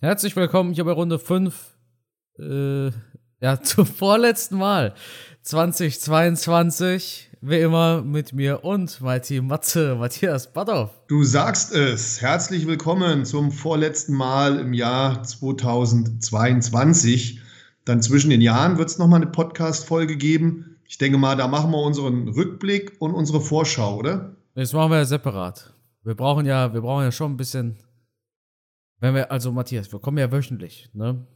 Herzlich willkommen hier bei Runde 5. Äh, ja, zum vorletzten Mal 2022. Wie immer mit mir und mein Team Matze, Matthias Badhoff. Du sagst es. Herzlich willkommen zum vorletzten Mal im Jahr 2022. Dann zwischen den Jahren wird es nochmal eine Podcast-Folge geben. Ich denke mal, da machen wir unseren Rückblick und unsere Vorschau, oder? Das machen wir ja separat. Wir brauchen ja, wir brauchen ja schon ein bisschen wenn wir, also Matthias, wir kommen ja wöchentlich, ne?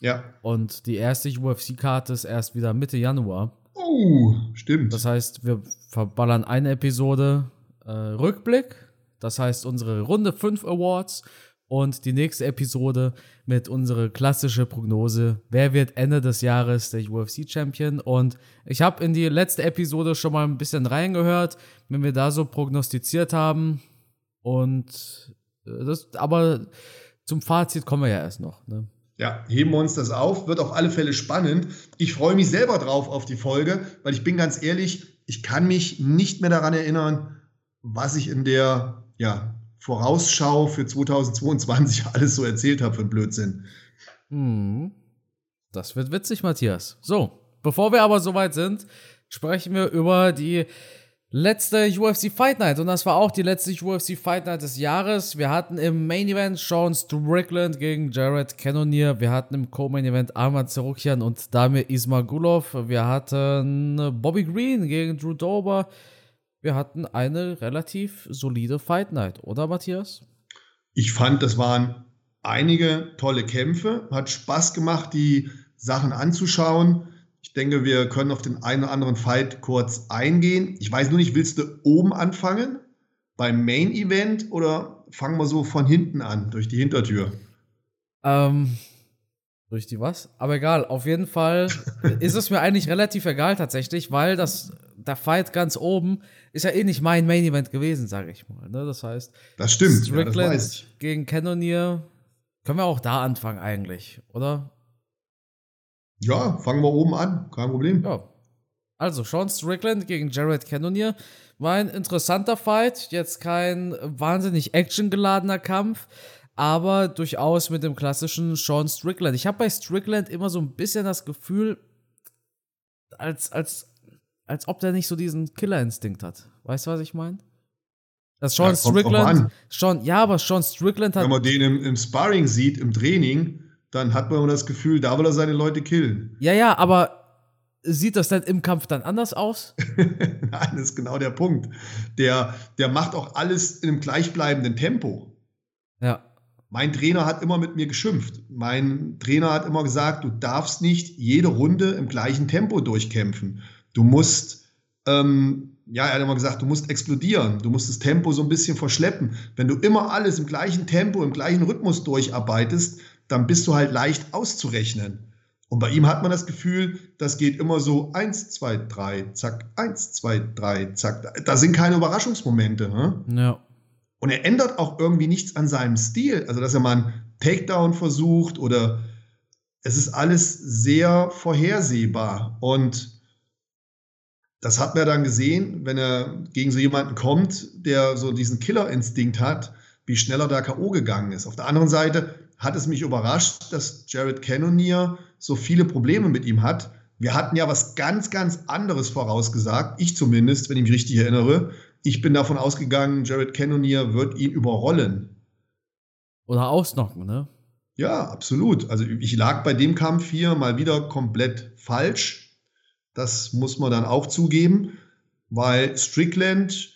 Ja. Und die erste UFC-Karte ist erst wieder Mitte Januar. Oh, stimmt. Das heißt, wir verballern eine Episode äh, Rückblick. Das heißt, unsere Runde 5 Awards und die nächste Episode mit unserer klassischen Prognose. Wer wird Ende des Jahres der UFC-Champion? Und ich habe in die letzte Episode schon mal ein bisschen reingehört, wenn wir da so prognostiziert haben. Und äh, das, aber zum Fazit kommen wir ja erst noch. Ne? Ja, heben wir uns das auf. Wird auf alle Fälle spannend. Ich freue mich selber drauf auf die Folge, weil ich bin ganz ehrlich, ich kann mich nicht mehr daran erinnern, was ich in der ja, Vorausschau für 2022 alles so erzählt habe für Blödsinn. Hm. Das wird witzig, Matthias. So, bevor wir aber soweit sind, sprechen wir über die letzte UFC Fight Night und das war auch die letzte UFC Fight Night des Jahres. Wir hatten im Main Event Sean Strickland gegen Jared Cannonier. Wir hatten im Co-Main Event Ahmad Zerukian und Damir Ismagulov. Wir hatten Bobby Green gegen Drew Dober. Wir hatten eine relativ solide Fight Night, oder Matthias? Ich fand, das waren einige tolle Kämpfe. Hat Spaß gemacht, die Sachen anzuschauen. Ich denke, wir können auf den einen oder anderen Fight kurz eingehen. Ich weiß nur nicht, willst du oben anfangen? Beim Main Event oder fangen wir so von hinten an, durch die Hintertür? Ähm, durch die was? Aber egal, auf jeden Fall ist es mir eigentlich relativ egal tatsächlich, weil das, der Fight ganz oben ist ja eh nicht mein Main Event gewesen, sage ich mal. Ne? Das heißt, das stimmt. Strickland ja, das gegen Cannonier. Können wir auch da anfangen eigentlich, oder? Ja, fangen wir oben an, kein Problem. Ja. Also, Sean Strickland gegen Jared Cannonier war ein interessanter Fight. Jetzt kein wahnsinnig actiongeladener Kampf, aber durchaus mit dem klassischen Sean Strickland. Ich habe bei Strickland immer so ein bisschen das Gefühl, als, als, als ob der nicht so diesen Killerinstinkt hat. Weißt du, was ich meine? Das Sean ja, Strickland. Sean, ja, aber Sean Strickland hat. Wenn man den im, im Sparring sieht, im Training, dann hat man immer das Gefühl, da will er seine Leute killen. Ja, ja, aber sieht das denn im Kampf dann anders aus? Nein, das ist genau der Punkt. Der, der macht auch alles in einem gleichbleibenden Tempo. Ja. Mein Trainer hat immer mit mir geschimpft. Mein Trainer hat immer gesagt, du darfst nicht jede Runde im gleichen Tempo durchkämpfen. Du musst, ähm, ja, er hat immer gesagt, du musst explodieren. Du musst das Tempo so ein bisschen verschleppen. Wenn du immer alles im gleichen Tempo, im gleichen Rhythmus durcharbeitest, dann bist du halt leicht auszurechnen. Und bei ihm hat man das Gefühl, das geht immer so eins, zwei, drei, zack, eins, zwei, drei, zack. Da sind keine Überraschungsmomente. Ne? Ja. Und er ändert auch irgendwie nichts an seinem Stil. Also, dass er mal einen Takedown versucht oder es ist alles sehr vorhersehbar. Und das hat man dann gesehen, wenn er gegen so jemanden kommt, der so diesen Killerinstinkt hat, wie schnell er da K.O. gegangen ist. Auf der anderen Seite hat es mich überrascht, dass Jared Cannonier so viele Probleme mit ihm hat. Wir hatten ja was ganz, ganz anderes vorausgesagt. Ich zumindest, wenn ich mich richtig erinnere. Ich bin davon ausgegangen, Jared Cannonier wird ihn überrollen. Oder ausnocken, ne? Ja, absolut. Also ich lag bei dem Kampf hier mal wieder komplett falsch. Das muss man dann auch zugeben, weil Strickland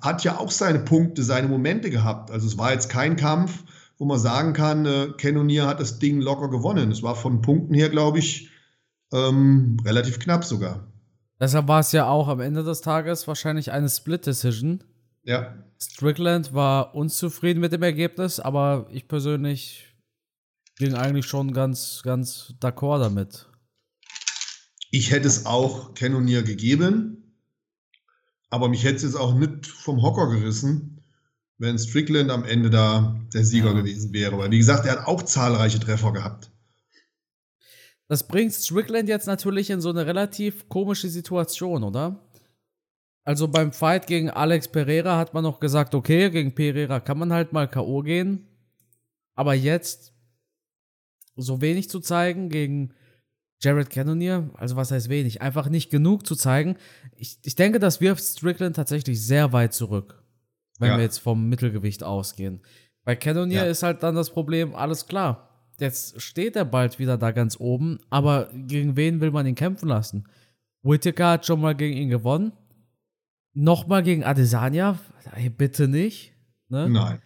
hat ja auch seine Punkte, seine Momente gehabt. Also es war jetzt kein Kampf, wo man sagen kann, äh, Cannonier hat das Ding locker gewonnen. Es war von Punkten her, glaube ich, ähm, relativ knapp sogar. Deshalb war es ja auch am Ende des Tages wahrscheinlich eine Split-Decision. Ja. Strickland war unzufrieden mit dem Ergebnis, aber ich persönlich ging eigentlich schon ganz, ganz d'accord damit. Ich hätte es auch Cannonier gegeben, aber mich hätte es jetzt auch nicht vom Hocker gerissen, wenn Strickland am Ende da der Sieger ja. gewesen wäre. Weil, wie gesagt, er hat auch zahlreiche Treffer gehabt. Das bringt Strickland jetzt natürlich in so eine relativ komische Situation, oder? Also beim Fight gegen Alex Pereira hat man noch gesagt, okay, gegen Pereira kann man halt mal K.O. gehen. Aber jetzt so wenig zu zeigen gegen Jared Cannonier, also was heißt wenig, einfach nicht genug zu zeigen. Ich, ich denke, das wirft Strickland tatsächlich sehr weit zurück, wenn ja. wir jetzt vom Mittelgewicht ausgehen. Bei Cannonier ja. ist halt dann das Problem, alles klar, jetzt steht er bald wieder da ganz oben, aber gegen wen will man ihn kämpfen lassen? Whittaker hat schon mal gegen ihn gewonnen. Nochmal gegen Adesanya? Hey, bitte nicht. Ne? Nein.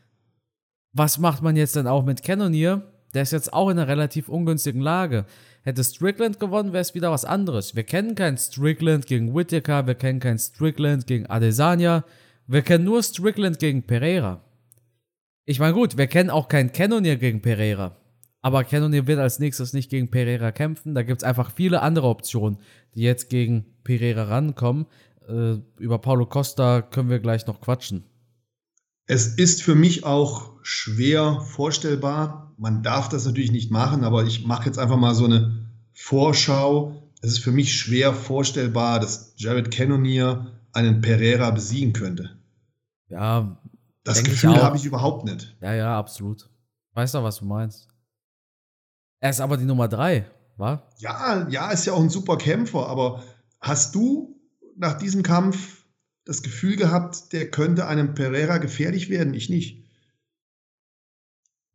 Was macht man jetzt denn auch mit Cannonier? Der ist jetzt auch in einer relativ ungünstigen Lage. Hätte Strickland gewonnen, wäre es wieder was anderes. Wir kennen keinen Strickland gegen Whittaker, wir kennen keinen Strickland gegen Adesanya, wir kennen nur Strickland gegen Pereira. Ich meine, gut, wir kennen auch keinen Cannonier gegen Pereira. Aber Cannonier wird als nächstes nicht gegen Pereira kämpfen. Da gibt es einfach viele andere Optionen, die jetzt gegen Pereira rankommen. Äh, über Paulo Costa können wir gleich noch quatschen. Es ist für mich auch schwer vorstellbar. Man darf das natürlich nicht machen, aber ich mache jetzt einfach mal so eine Vorschau. Es ist für mich schwer vorstellbar, dass Jared Cannonier einen Pereira besiegen könnte. Ja, das Gefühl habe ich überhaupt nicht. Ja, ja, absolut. Weißt du, was du meinst? Er ist aber die Nummer drei, wa? Ja, ja, ist ja auch ein super Kämpfer, aber hast du nach diesem Kampf das Gefühl gehabt, der könnte einem Pereira gefährlich werden? Ich nicht.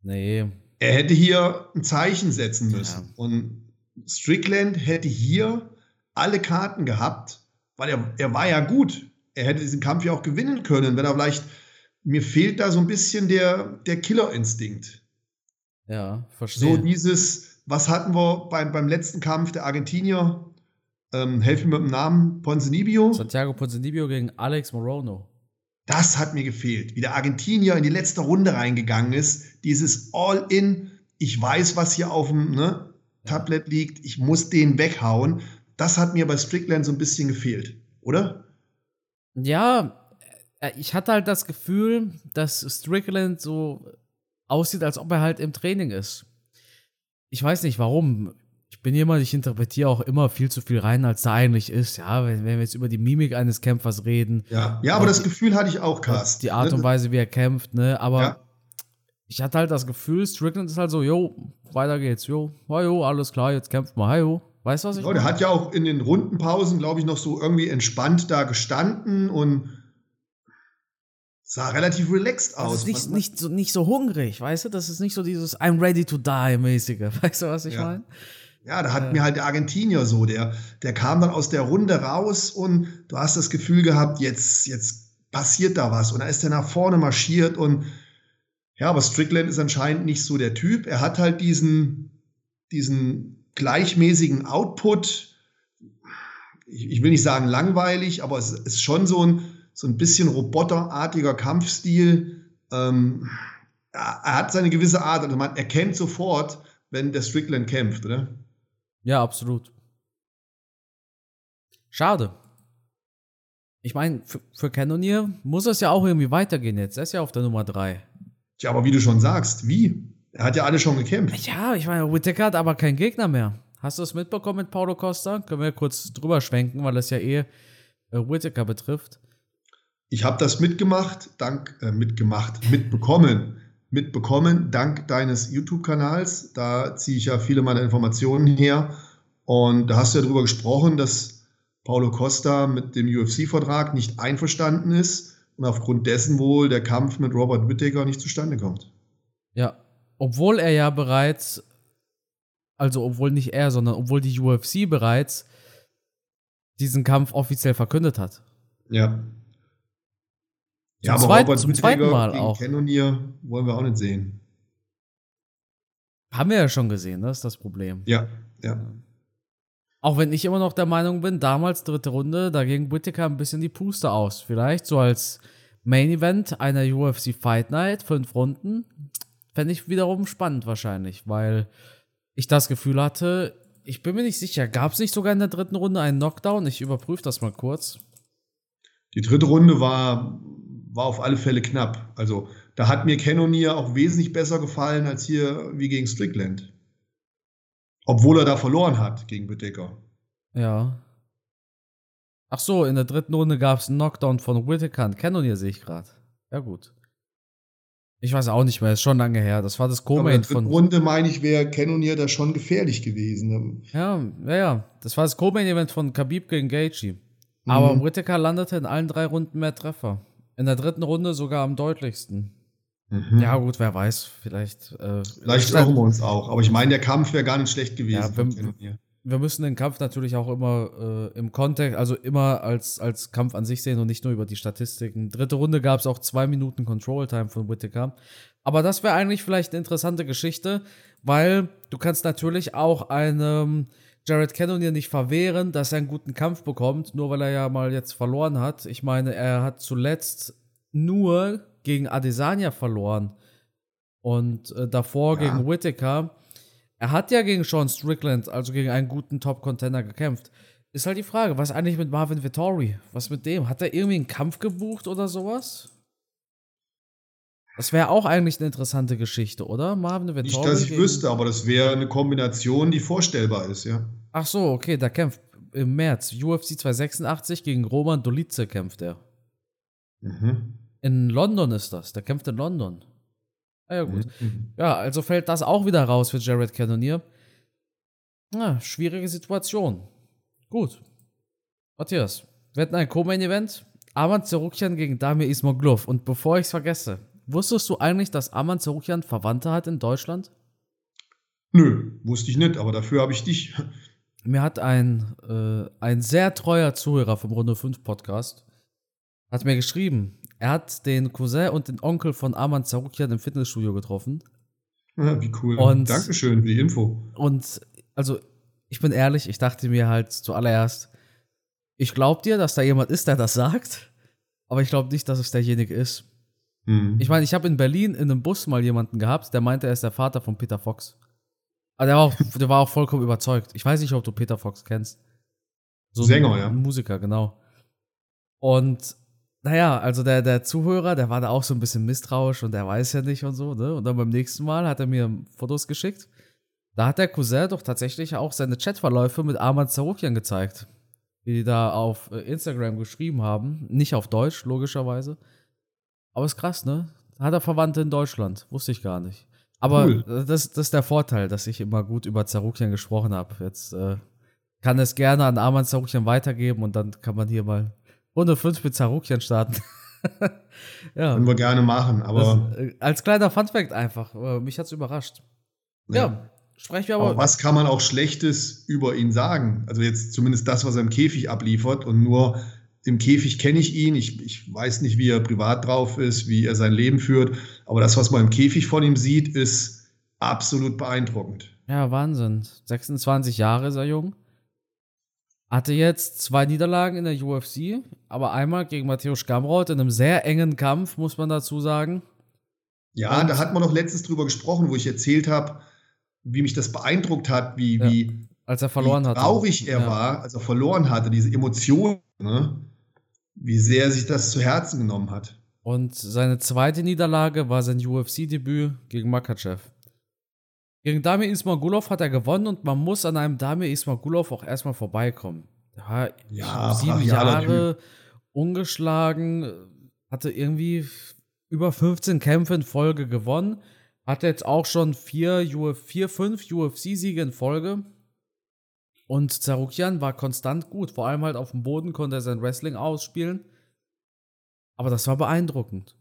Nee. Er hätte hier ein Zeichen setzen müssen. Ja. Und Strickland hätte hier alle Karten gehabt, weil er, er war ja gut. Er hätte diesen Kampf ja auch gewinnen können, wenn er vielleicht. Mir fehlt da so ein bisschen der, der Killerinstinkt. Ja, verstehe. So dieses, was hatten wir beim, beim letzten Kampf der Argentinier? Ähm, helf mir mit dem Namen, Ponzinibbio. Santiago Ponzinibbio gegen Alex Morono. Das hat mir gefehlt, wie der Argentinier in die letzte Runde reingegangen ist. Dieses All-In, ich weiß, was hier auf dem ne, Tablet liegt, ich muss den weghauen. Das hat mir bei Strickland so ein bisschen gefehlt, oder? Ja, äh, ich hatte halt das Gefühl, dass Strickland so aussieht, als ob er halt im Training ist. Ich weiß nicht warum ich bin jemand, ich interpretiere auch immer viel zu viel rein, als da eigentlich ist. Ja, wenn, wenn wir jetzt über die Mimik eines Kämpfers reden. Ja, ja aber das Gefühl hatte ich auch, Carsten. Die Art und Weise, wie er kämpft, ne? Aber ja. ich hatte halt das Gefühl, Strickland ist halt so, jo, weiter geht's, jo, jo, alles klar, jetzt kämpft mal, jo. Weißt du, was ich ja, Der hat ja auch in den Rundenpausen, glaube ich, noch so irgendwie entspannt da gestanden und sah relativ relaxed aus. Das ist nicht, nicht, so, nicht so hungrig, weißt du? Das ist nicht so dieses I'm ready to die mäßige. Weißt du, was ich ja. meine? Ja, da hat ja. mir halt der Argentinier so, der, der kam dann aus der Runde raus und du hast das Gefühl gehabt, jetzt, jetzt passiert da was. Und da ist er nach vorne marschiert und ja, aber Strickland ist anscheinend nicht so der Typ. Er hat halt diesen, diesen gleichmäßigen Output. Ich, ich will nicht sagen langweilig, aber es ist schon so ein, so ein bisschen roboterartiger Kampfstil. Ähm, er, hat seine gewisse Art, also man erkennt sofort, wenn der Strickland kämpft, oder? Ja, absolut. Schade. Ich meine, für, für Cannonier muss es ja auch irgendwie weitergehen jetzt. Er ist ja auf der Nummer 3. Tja, aber wie du schon sagst, wie? Er hat ja alle schon gekämpft. Ja, ich meine, Whittaker hat aber keinen Gegner mehr. Hast du es mitbekommen mit Paulo Costa? Können wir kurz drüber schwenken, weil das ja eh äh, Whittaker betrifft. Ich habe das mitgemacht, dank, äh, mitgemacht, mitbekommen mitbekommen, dank deines YouTube-Kanals. Da ziehe ich ja viele meiner Informationen her. Und da hast du ja darüber gesprochen, dass Paulo Costa mit dem UFC-Vertrag nicht einverstanden ist und aufgrund dessen wohl der Kampf mit Robert Whittaker nicht zustande kommt. Ja, obwohl er ja bereits, also obwohl nicht er, sondern obwohl die UFC bereits diesen Kampf offiziell verkündet hat. Ja. Ja, aber zweiten, Robert zum zweiten Mal gegen auch. Cannonier wollen wir auch nicht sehen. Haben wir ja schon gesehen, das ist das Problem. Ja, ja. Auch wenn ich immer noch der Meinung bin, damals dritte Runde, da ging Whittaker ein bisschen die Puste aus. Vielleicht so als Main Event einer UFC Fight Night, fünf Runden, fände ich wiederum spannend wahrscheinlich, weil ich das Gefühl hatte, ich bin mir nicht sicher, gab es nicht sogar in der dritten Runde einen Knockdown? Ich überprüfe das mal kurz. Die dritte Runde war war auf alle Fälle knapp. Also da hat mir Cannonier auch wesentlich besser gefallen als hier wie gegen Strickland. Obwohl er da verloren hat gegen Whittaker. Ja. Ach so, in der dritten Runde gab es einen Knockdown von Whittaker und Cannonier sehe ich gerade. Ja gut. Ich weiß auch nicht mehr, ist schon lange her. Das war das Co-Main von. Runde meine ich, wäre Cannonier da schon gefährlich gewesen. Ja, ja, ja. Das war das Co-Main-Event von Khabib gegen Gaethje. Mhm. Aber Whittaker landete in allen drei Runden mehr Treffer. In der dritten Runde sogar am deutlichsten. Mhm. Ja, gut, wer weiß, vielleicht. Äh, vielleicht irren wir uns auch. Aber ich meine, der Kampf wäre gar nicht schlecht gewesen. Ja, wir, wir, müssen den Kampf natürlich auch immer äh, im Kontext, also immer als, als Kampf an sich sehen und nicht nur über die Statistiken. Dritte Runde gab es auch zwei Minuten Control Time von Whittaker. Aber das wäre eigentlich vielleicht eine interessante Geschichte, weil du kannst natürlich auch einem Jared Cannonier nicht verwehren, dass er einen guten Kampf bekommt, nur weil er ja mal jetzt verloren hat. Ich meine, er hat zuletzt nur gegen Adesanya verloren und äh, davor ja. gegen Whittaker. Er hat ja gegen Sean Strickland, also gegen einen guten Top-Contender gekämpft. Ist halt die Frage, was eigentlich mit Marvin Vittori? Was mit dem? Hat er irgendwie einen Kampf gebucht oder sowas? Das wäre auch eigentlich eine interessante Geschichte, oder? Marvin Vittori. Nicht, dass ich wüsste, aber das wäre eine Kombination, die vorstellbar ist, ja. Ach so, okay, da kämpft im März UFC 286 gegen Roman Dolice kämpft er. Mhm. In London ist das. Der kämpft in London. Ah, ja, gut. Mhm. Ja, also fällt das auch wieder raus für Jared Cannonier. Na, schwierige Situation. Gut. Matthias, wir hatten ein Co-Main-Event. Aman Zerukyan gegen Damir Ismaglov. Und bevor ich es vergesse, wusstest du eigentlich, dass Aman Zerukyan Verwandte hat in Deutschland? Nö, wusste ich nicht, aber dafür habe ich dich. Mir hat ein, äh, ein sehr treuer Zuhörer vom Runde 5 Podcast hat mir geschrieben, er hat den Cousin und den Onkel von Arman Zarukian im Fitnessstudio getroffen. Ja, wie cool. Und, Dankeschön für die Info. Und also, ich bin ehrlich, ich dachte mir halt zuallererst, ich glaube dir, dass da jemand ist, der das sagt, aber ich glaube nicht, dass es derjenige ist. Mhm. Ich meine, ich habe in Berlin in einem Bus mal jemanden gehabt, der meinte, er ist der Vater von Peter Fox. Aber der war auch, der war auch vollkommen überzeugt. Ich weiß nicht, ob du Peter Fox kennst. So Sänger, ein, ja. Musiker, genau. Und naja, also der, der Zuhörer, der war da auch so ein bisschen misstrauisch und der weiß ja nicht und so, ne? Und dann beim nächsten Mal hat er mir Fotos geschickt. Da hat der Cousin doch tatsächlich auch seine Chatverläufe mit Arman Zarukian gezeigt. Die, die da auf äh, Instagram geschrieben haben. Nicht auf Deutsch, logischerweise. Aber ist krass, ne? Hat er Verwandte in Deutschland. Wusste ich gar nicht. Aber cool. das, das ist der Vorteil, dass ich immer gut über Zarukian gesprochen habe. Jetzt äh, kann es gerne an Arman Zarukian weitergeben und dann kann man hier mal Runde 5 mit Zarukian starten. ja. Können wir gerne machen, aber. Das, äh, als kleiner Funfact einfach. Äh, mich hat es überrascht. Ja. ja. Sprechen wir aber. aber. Was kann man auch Schlechtes über ihn sagen? Also jetzt zumindest das, was er im Käfig abliefert und nur im Käfig kenne ich ihn. Ich, ich weiß nicht, wie er privat drauf ist, wie er sein Leben führt. Aber das, was man im Käfig von ihm sieht, ist absolut beeindruckend. Ja, Wahnsinn. 26 Jahre ist er jung. Hatte jetzt zwei Niederlagen in der UFC, aber einmal gegen Matthäus Gamrot in einem sehr engen Kampf, muss man dazu sagen. Ja, Und da hat man noch letztens drüber gesprochen, wo ich erzählt habe, wie mich das beeindruckt hat, wie, ja, wie, als er verloren wie traurig hatte. er ja. war, als er verloren hatte, diese Emotionen, ne? wie sehr er sich das zu Herzen genommen hat. Und seine zweite Niederlage war sein UFC-Debüt gegen Makachev. Gegen Damir Ismagulov hat er gewonnen und man muss an einem Damir Ismagulov auch erstmal vorbeikommen. Ja, ja sieben Jahre typ. ungeschlagen, hatte irgendwie über 15 Kämpfe in Folge gewonnen, hatte jetzt auch schon vier, vier fünf UFC-Siege in Folge. Und Zarukian war konstant gut, vor allem halt auf dem Boden konnte er sein Wrestling ausspielen. Aber das war beeindruckend.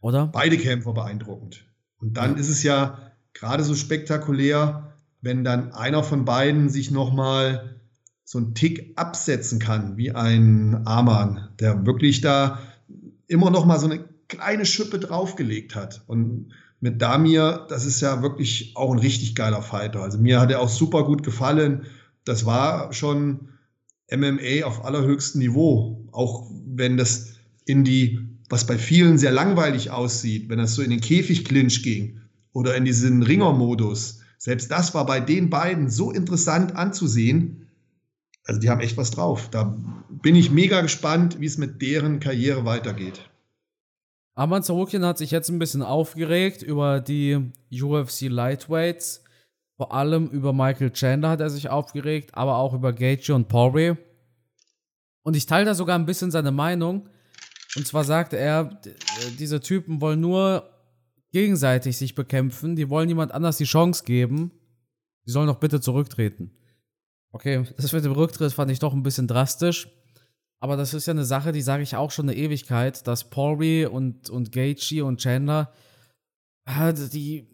Oder? Beide Kämpfer beeindruckend. Und dann ist es ja gerade so spektakulär, wenn dann einer von beiden sich nochmal so einen Tick absetzen kann, wie ein Amann, der wirklich da immer noch mal so eine kleine Schippe draufgelegt hat. Und mit Damir, das ist ja wirklich auch ein richtig geiler Fighter. Also mir hat er auch super gut gefallen. Das war schon MMA auf allerhöchstem Niveau. Auch wenn das in die was bei vielen sehr langweilig aussieht, wenn das so in den Käfigclinch ging oder in diesen Ringermodus. Selbst das war bei den beiden so interessant anzusehen. Also die haben echt was drauf. Da bin ich mega gespannt, wie es mit deren Karriere weitergeht. Arman Zarukian hat sich jetzt ein bisschen aufgeregt über die UFC Lightweights. Vor allem über Michael Chandler hat er sich aufgeregt, aber auch über Gaethje und Poirier. Und ich teile da sogar ein bisschen seine Meinung. Und zwar sagte er, diese Typen wollen nur gegenseitig sich bekämpfen, die wollen jemand anders die Chance geben, die sollen doch bitte zurücktreten. Okay, das mit dem Rücktritt fand ich doch ein bisschen drastisch. Aber das ist ja eine Sache, die sage ich auch schon eine Ewigkeit, dass Pauli und, und Gaethje und Chandler, die,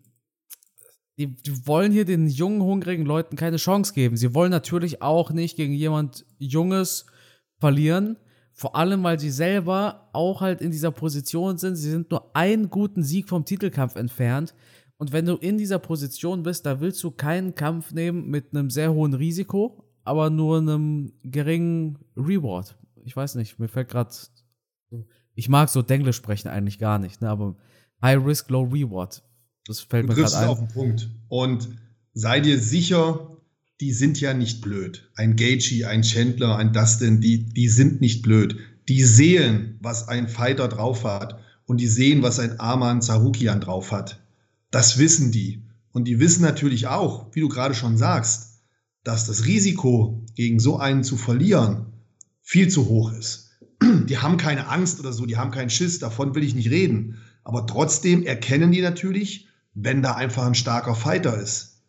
die, die wollen hier den jungen, hungrigen Leuten keine Chance geben. Sie wollen natürlich auch nicht gegen jemand Junges verlieren. Vor allem, weil sie selber auch halt in dieser Position sind. Sie sind nur einen guten Sieg vom Titelkampf entfernt. Und wenn du in dieser Position bist, da willst du keinen Kampf nehmen mit einem sehr hohen Risiko, aber nur einem geringen Reward ich weiß nicht, mir fällt gerade. Ich mag so Denglisch sprechen eigentlich gar nicht, ne? aber High Risk, Low Reward. Das fällt du mir gerade ein. auf den Punkt. Und sei dir sicher, die sind ja nicht blöd. Ein Gagey, ein Chandler, ein Dustin, die, die sind nicht blöd. Die sehen, was ein Fighter drauf hat. Und die sehen, was ein Arman Zarukian drauf hat. Das wissen die. Und die wissen natürlich auch, wie du gerade schon sagst, dass das Risiko, gegen so einen zu verlieren, viel zu hoch ist. Die haben keine Angst oder so, die haben keinen Schiss, davon will ich nicht reden. Aber trotzdem erkennen die natürlich, wenn da einfach ein starker Fighter ist.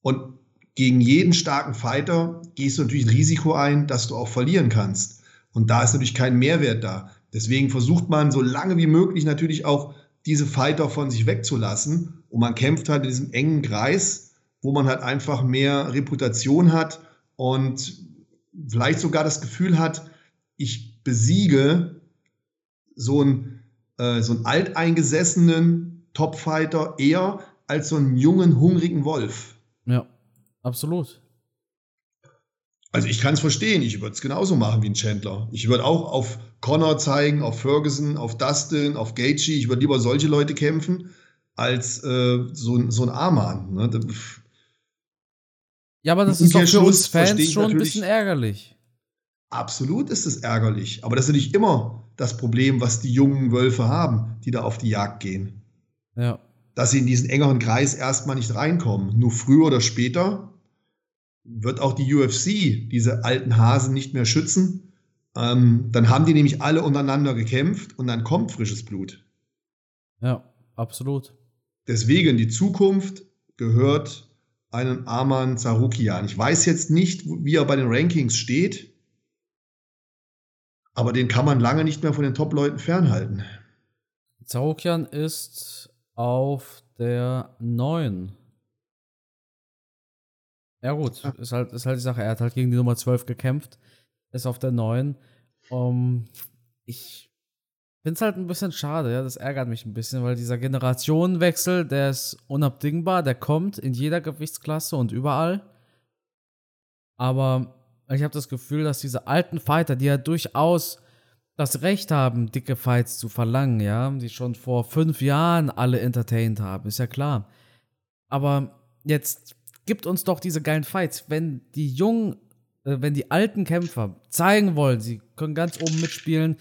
Und gegen jeden starken Fighter gehst du natürlich ein Risiko ein, dass du auch verlieren kannst. Und da ist natürlich kein Mehrwert da. Deswegen versucht man so lange wie möglich natürlich auch diese Fighter von sich wegzulassen. Und man kämpft halt in diesem engen Kreis, wo man halt einfach mehr Reputation hat und vielleicht sogar das Gefühl hat, ich besiege so einen, äh, so einen alteingesessenen Topfighter eher als so einen jungen, hungrigen Wolf. Absolut. Also ich kann es verstehen, ich würde es genauso machen wie ein Chandler. Ich würde auch auf Connor zeigen, auf Ferguson, auf Dustin, auf Gaethje. Ich würde lieber solche Leute kämpfen als äh, so, so ein Arman. Ne? Ja, aber das ist doch für uns Fans schon ein bisschen ärgerlich. Absolut ist es ärgerlich. Aber das ist nicht immer das Problem, was die jungen Wölfe haben, die da auf die Jagd gehen. Ja. Dass sie in diesen engeren Kreis erstmal nicht reinkommen. Nur früher oder später wird auch die UFC diese alten Hasen nicht mehr schützen. Ähm, dann haben die nämlich alle untereinander gekämpft und dann kommt frisches Blut. Ja, absolut. Deswegen, die Zukunft gehört einen Arman Zarukian. Ich weiß jetzt nicht, wie er bei den Rankings steht, aber den kann man lange nicht mehr von den Top-Leuten fernhalten. Zarukian ist auf der 9. Ja, gut, ist halt, ist halt die Sache. Er hat halt gegen die Nummer 12 gekämpft, ist auf der 9. Um, ich finde es halt ein bisschen schade, ja, das ärgert mich ein bisschen, weil dieser Generationenwechsel, der ist unabdingbar, der kommt in jeder Gewichtsklasse und überall. Aber ich habe das Gefühl, dass diese alten Fighter, die ja durchaus das Recht haben, dicke Fights zu verlangen, ja, die schon vor fünf Jahren alle entertained haben, ist ja klar. Aber jetzt gibt uns doch diese geilen Fights, wenn die jungen, äh, wenn die alten Kämpfer zeigen wollen, sie können ganz oben mitspielen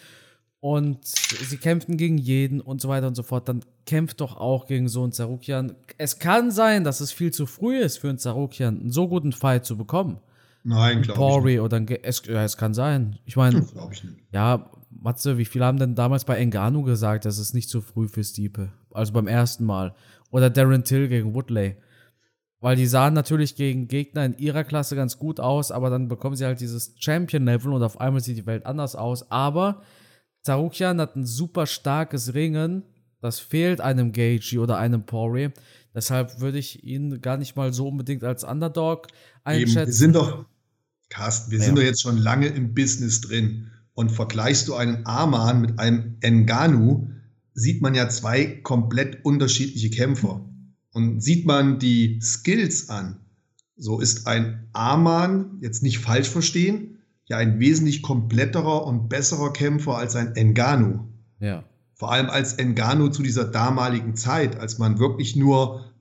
und sie kämpften gegen jeden und so weiter und so fort, dann kämpft doch auch gegen so einen Zarukian. Es kann sein, dass es viel zu früh ist für einen Zarukian, einen so guten Fight zu bekommen. Nein, glaube ich nicht. oder ein es, ja, es kann sein. Ich meine, ja, Matze, wie viele haben denn damals bei Engano gesagt, dass es nicht zu früh für Stiepe? Also beim ersten Mal. Oder Darren Till gegen Woodley. Weil die sahen natürlich gegen Gegner in ihrer Klasse ganz gut aus, aber dann bekommen sie halt dieses Champion-Level und auf einmal sieht die Welt anders aus. Aber Zarukian hat ein super starkes Ringen. Das fehlt einem Gagey oder einem Pori. Deshalb würde ich ihn gar nicht mal so unbedingt als Underdog einschätzen. Eben. Wir sind doch, Carsten, wir ja. sind doch jetzt schon lange im Business drin. Und vergleichst du einen Arman mit einem Enganu, sieht man ja zwei komplett unterschiedliche Kämpfer. Und sieht man die Skills an, so ist ein Arman, jetzt nicht falsch verstehen, ja ein wesentlich kompletterer und besserer Kämpfer als ein Enganu. Ja. Vor allem als Engano zu dieser damaligen Zeit, als man wirklich nur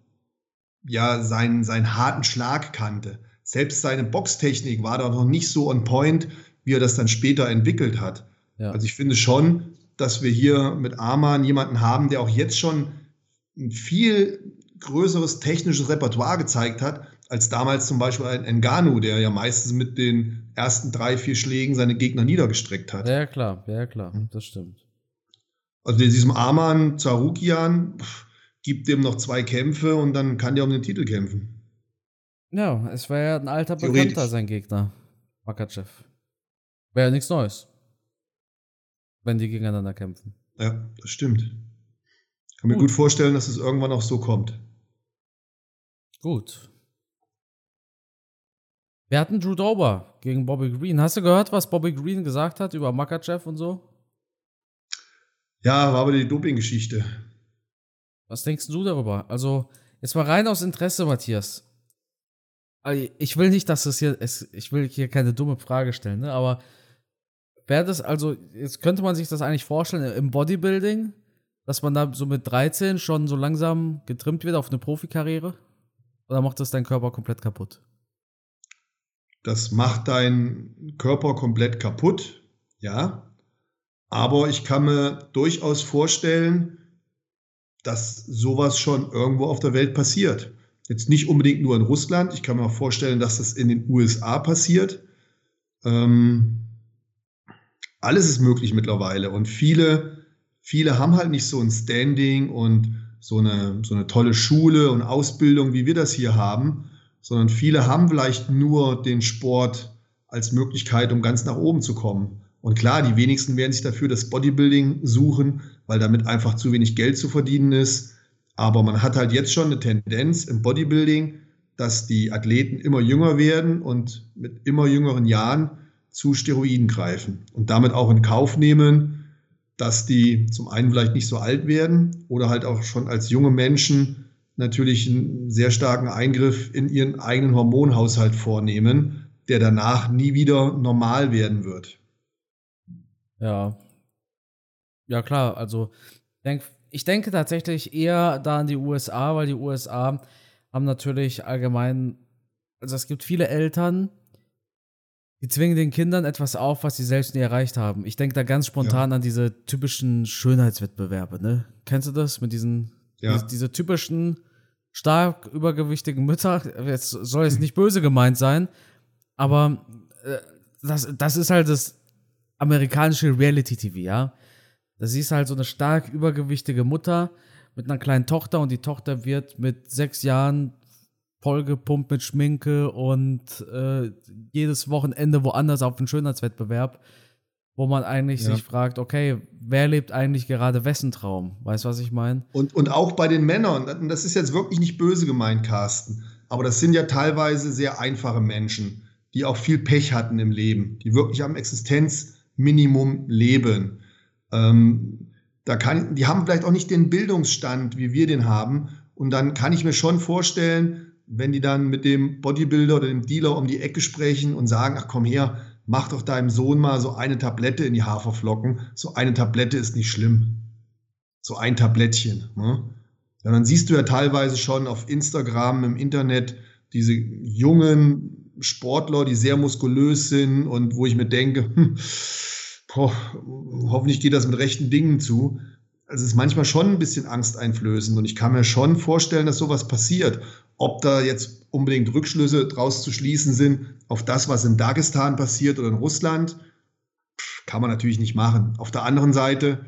ja seinen, seinen harten Schlag kannte. Selbst seine Boxtechnik war da noch nicht so on point, wie er das dann später entwickelt hat. Ja. Also ich finde schon, dass wir hier mit Arman jemanden haben, der auch jetzt schon ein viel größeres technisches Repertoire gezeigt hat, als damals zum Beispiel ein Engano, der ja meistens mit den ersten drei, vier Schlägen seine Gegner niedergestreckt hat. Ja, klar, ja, klar, das stimmt. Also diesem Arman Zarukian gibt dem noch zwei Kämpfe und dann kann der um den Titel kämpfen. Ja, es wäre ja ein alter Bekannter, sein Gegner, Makachev. Wäre ja nichts Neues, wenn die gegeneinander kämpfen. Ja, das stimmt. Kann mir gut vorstellen, dass es irgendwann auch so kommt. Gut. Wir hatten Drew Dober gegen Bobby Green. Hast du gehört, was Bobby Green gesagt hat über Makachev und so? Ja, war aber die Doping-Geschichte. Was denkst du darüber? Also, jetzt mal rein aus Interesse, Matthias. Ich will nicht, dass es hier, ich will hier keine dumme Frage stellen, ne? aber wäre das, also, jetzt könnte man sich das eigentlich vorstellen im Bodybuilding, dass man da so mit 13 schon so langsam getrimmt wird auf eine Profikarriere? Oder macht das deinen Körper komplett kaputt? Das macht deinen Körper komplett kaputt, ja. Aber ich kann mir durchaus vorstellen, dass sowas schon irgendwo auf der Welt passiert. Jetzt nicht unbedingt nur in Russland. Ich kann mir auch vorstellen, dass das in den USA passiert. Ähm, alles ist möglich mittlerweile. Und viele, viele haben halt nicht so ein Standing und so eine, so eine tolle Schule und Ausbildung, wie wir das hier haben, sondern viele haben vielleicht nur den Sport als Möglichkeit, um ganz nach oben zu kommen. Und klar, die wenigsten werden sich dafür das Bodybuilding suchen, weil damit einfach zu wenig Geld zu verdienen ist. Aber man hat halt jetzt schon eine Tendenz im Bodybuilding, dass die Athleten immer jünger werden und mit immer jüngeren Jahren zu Steroiden greifen und damit auch in Kauf nehmen, dass die zum einen vielleicht nicht so alt werden oder halt auch schon als junge Menschen natürlich einen sehr starken Eingriff in ihren eigenen Hormonhaushalt vornehmen, der danach nie wieder normal werden wird. Ja. Ja, klar. Also, denk, ich denke tatsächlich eher da an die USA, weil die USA haben natürlich allgemein, also es gibt viele Eltern, die zwingen den Kindern etwas auf, was sie selbst nie erreicht haben. Ich denke da ganz spontan ja. an diese typischen Schönheitswettbewerbe, ne? Kennst du das mit diesen, ja. diese, diese typischen stark übergewichtigen Mütter? Jetzt soll jetzt nicht böse gemeint sein, aber äh, das, das ist halt das amerikanische Reality-TV, ja. Da siehst halt so eine stark übergewichtige Mutter mit einer kleinen Tochter und die Tochter wird mit sechs Jahren vollgepumpt mit Schminke und äh, jedes Wochenende woanders auf einen Schönheitswettbewerb, wo man eigentlich ja. sich fragt, okay, wer lebt eigentlich gerade wessen Traum? Weißt du, was ich meine? Und, und auch bei den Männern, das ist jetzt wirklich nicht böse gemeint, Carsten, aber das sind ja teilweise sehr einfache Menschen, die auch viel Pech hatten im Leben, die wirklich am Existenz Minimum leben. Ähm, da kann, die haben vielleicht auch nicht den Bildungsstand, wie wir den haben. Und dann kann ich mir schon vorstellen, wenn die dann mit dem Bodybuilder oder dem Dealer um die Ecke sprechen und sagen, ach komm her, mach doch deinem Sohn mal so eine Tablette in die Haferflocken. So eine Tablette ist nicht schlimm. So ein Tablettchen. Ne? Ja, dann siehst du ja teilweise schon auf Instagram, im Internet, diese jungen Sportler, die sehr muskulös sind und wo ich mir denke, hm, boah, hoffentlich geht das mit rechten Dingen zu. Also es ist manchmal schon ein bisschen angsteinflößend und ich kann mir schon vorstellen, dass sowas passiert. Ob da jetzt unbedingt Rückschlüsse draus zu schließen sind auf das, was in Dagestan passiert oder in Russland, kann man natürlich nicht machen. Auf der anderen Seite,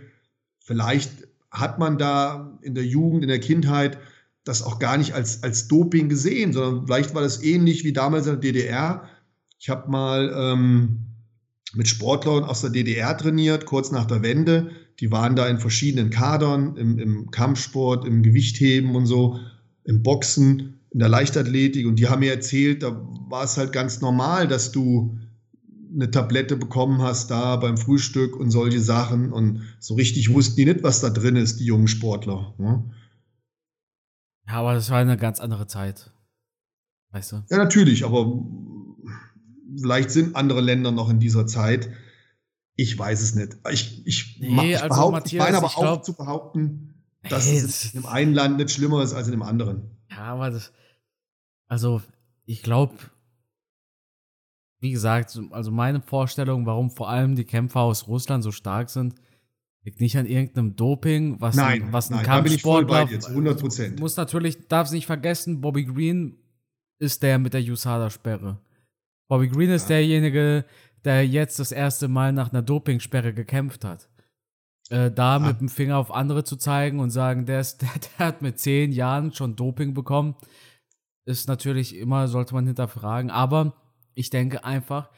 vielleicht hat man da in der Jugend, in der Kindheit das auch gar nicht als, als Doping gesehen, sondern vielleicht war das ähnlich wie damals in der DDR. Ich habe mal ähm, mit Sportlern aus der DDR trainiert, kurz nach der Wende. Die waren da in verschiedenen Kadern, im, im Kampfsport, im Gewichtheben und so, im Boxen, in der Leichtathletik. Und die haben mir erzählt, da war es halt ganz normal, dass du eine Tablette bekommen hast da beim Frühstück und solche Sachen. Und so richtig wussten die nicht, was da drin ist, die jungen Sportler. Ne? Ja, aber das war eine ganz andere Zeit. Weißt du? Ja, natürlich, aber Vielleicht sind andere Länder noch in dieser Zeit. Ich weiß es nicht. Ich, ich, nee, ich, also Matthias, ich meine aber ich auch zu behaupten, dass hey, es in dem einen Land nicht schlimmer ist als in dem anderen. Ja, aber das, also ich glaube, wie gesagt, also meine Vorstellung, warum vor allem die Kämpfer aus Russland so stark sind, liegt nicht an irgendeinem Doping, was nein, ein, was ein nein, Kampfsportler 100 Prozent. Muss natürlich, darf es nicht vergessen, Bobby Green ist der mit der USADA-Sperre. Bobby Green ist derjenige, der jetzt das erste Mal nach einer Dopingsperre gekämpft hat. Äh, da ah. mit dem Finger auf andere zu zeigen und sagen, der, ist, der, der hat mit zehn Jahren schon Doping bekommen, ist natürlich immer, sollte man hinterfragen. Aber ich denke einfach,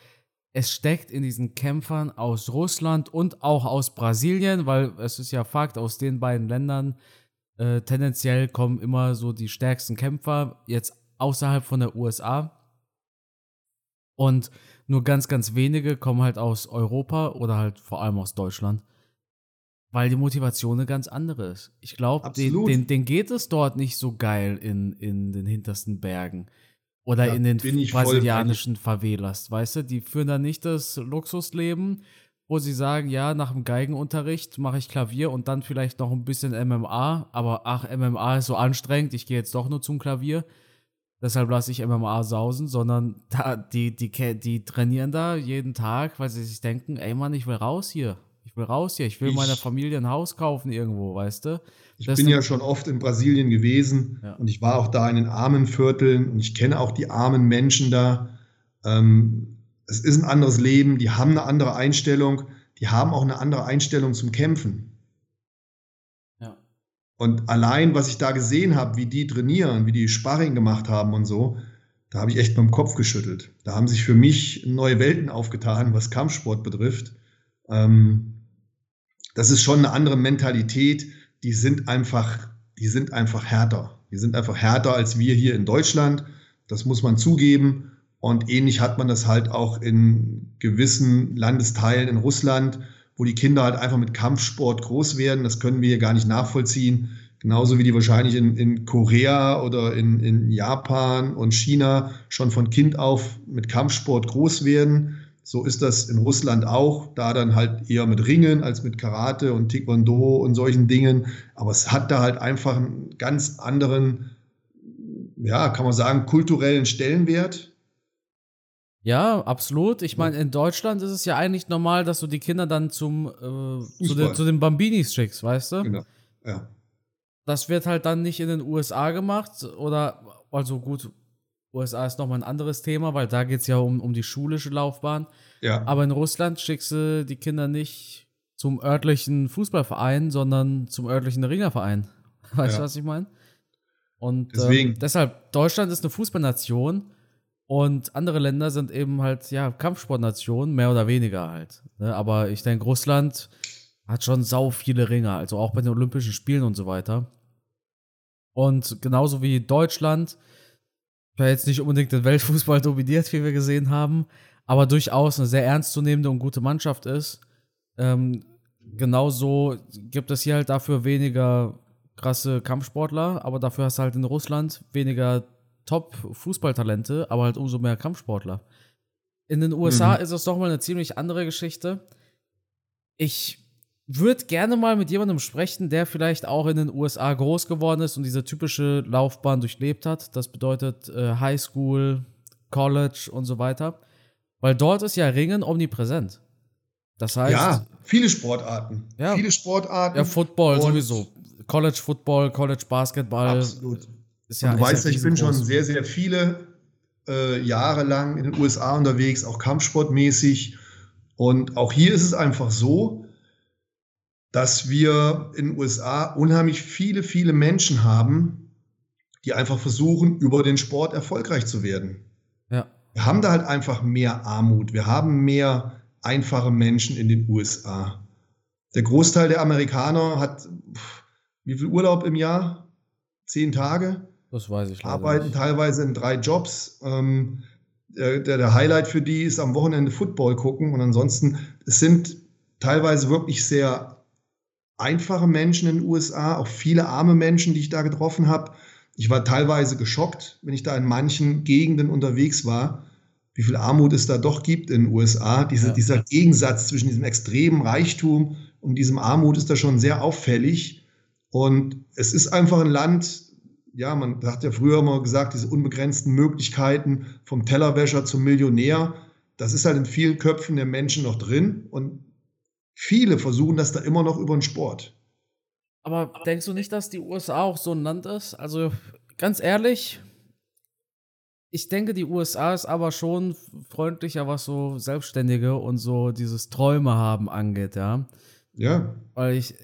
es steckt in diesen Kämpfern aus Russland und auch aus Brasilien, weil es ist ja Fakt, aus den beiden Ländern äh, tendenziell kommen immer so die stärksten Kämpfer jetzt außerhalb von der USA. Und nur ganz, ganz wenige kommen halt aus Europa oder halt vor allem aus Deutschland. Weil die Motivation eine ganz andere ist. Ich glaube, den, den, den, geht es dort nicht so geil in, in den hintersten Bergen. Oder ja, in den brasilianischen Favelas, weißt du? Die führen da nicht das Luxusleben, wo sie sagen, ja, nach dem Geigenunterricht mache ich Klavier und dann vielleicht noch ein bisschen MMA, aber ach, MMA ist so anstrengend, ich gehe jetzt doch nur zum Klavier. Deshalb lasse ich MMA sausen, sondern da, die, die, die trainieren da jeden Tag, weil sie sich denken, ey Mann, ich will raus hier. Ich will raus hier, ich will ich, meiner Familie ein Haus kaufen irgendwo, weißt du? Ich das bin ja schon oft in Brasilien gewesen ja. und ich war auch da in den armen Vierteln und ich kenne auch die armen Menschen da. Ähm, es ist ein anderes Leben, die haben eine andere Einstellung, die haben auch eine andere Einstellung zum Kämpfen. Ja. Und allein, was ich da gesehen habe, wie die trainieren, wie die Sparring gemacht haben und so, da habe ich echt beim Kopf geschüttelt. Da haben sich für mich neue Welten aufgetan, was Kampfsport betrifft. Ähm, das ist schon eine andere Mentalität. Die sind einfach, die sind einfach härter. Die sind einfach härter als wir hier in Deutschland. Das muss man zugeben. Und ähnlich hat man das halt auch in gewissen Landesteilen in Russland, wo die Kinder halt einfach mit Kampfsport groß werden. Das können wir hier gar nicht nachvollziehen. Genauso wie die wahrscheinlich in, in Korea oder in, in Japan und China schon von Kind auf mit Kampfsport groß werden. So ist das in Russland auch, da dann halt eher mit Ringen als mit Karate und Taekwondo und solchen Dingen. Aber es hat da halt einfach einen ganz anderen, ja, kann man sagen, kulturellen Stellenwert. Ja, absolut. Ich meine, in Deutschland ist es ja eigentlich normal, dass du die Kinder dann zum äh, zu, den, zu, den Bambinis schickst, weißt du? Genau. Ja. Das wird halt dann nicht in den USA gemacht oder also gut, USA ist nochmal ein anderes Thema, weil da geht es ja um, um die schulische Laufbahn. Ja. Aber in Russland schickst du die Kinder nicht zum örtlichen Fußballverein, sondern zum örtlichen Ringerverein. Weißt ja. du, was ich meine? Und ähm, deshalb, Deutschland ist eine Fußballnation und andere Länder sind eben halt, ja, Kampfsportnationen, mehr oder weniger halt. Ne? Aber ich denke, Russland hat schon sau viele Ringer, also auch bei den Olympischen Spielen und so weiter. Und genauso wie Deutschland der jetzt nicht unbedingt den Weltfußball dominiert, wie wir gesehen haben, aber durchaus eine sehr ernstzunehmende und gute Mannschaft ist. Ähm, genauso gibt es hier halt dafür weniger krasse Kampfsportler, aber dafür hast du halt in Russland weniger Top-Fußballtalente, aber halt umso mehr Kampfsportler. In den USA mhm. ist es doch mal eine ziemlich andere Geschichte. Ich würde gerne mal mit jemandem sprechen, der vielleicht auch in den USA groß geworden ist und diese typische Laufbahn durchlebt hat. Das bedeutet äh, High School, College und so weiter. Weil dort ist ja Ringen omnipräsent. Das heißt. Ja, viele Sportarten. Ja, viele Sportarten. Ja, Football sowieso. College Football, College Basketball. Absolut. Ja, du weißt ja, ich bin schon sehr, sehr viele äh, Jahre lang in den USA unterwegs, auch kampfsportmäßig. Und auch hier ist es einfach so, dass wir in den USA unheimlich viele, viele Menschen haben, die einfach versuchen, über den Sport erfolgreich zu werden. Ja. Wir haben da halt einfach mehr Armut. Wir haben mehr einfache Menschen in den USA. Der Großteil der Amerikaner hat wie viel Urlaub im Jahr? Zehn Tage? Das weiß ich. Arbeiten nicht. teilweise in drei Jobs. Ähm, der, der, Highlight für die ist am Wochenende Football gucken und ansonsten, es sind teilweise wirklich sehr einfache Menschen in den USA, auch viele arme Menschen, die ich da getroffen habe. Ich war teilweise geschockt, wenn ich da in manchen Gegenden unterwegs war, wie viel Armut es da doch gibt in den USA. Diese, ja. Dieser Gegensatz zwischen diesem extremen Reichtum und diesem Armut ist da schon sehr auffällig. Und es ist einfach ein Land, ja, man hat ja früher immer gesagt, diese unbegrenzten Möglichkeiten vom Tellerwäscher zum Millionär, das ist halt in vielen Köpfen der Menschen noch drin. Und Viele versuchen das da immer noch über den Sport. Aber denkst du nicht, dass die USA auch so ein Land ist? Also ganz ehrlich, ich denke, die USA ist aber schon freundlicher, was so Selbstständige und so dieses Träume haben angeht, ja. Ja. Weil ich,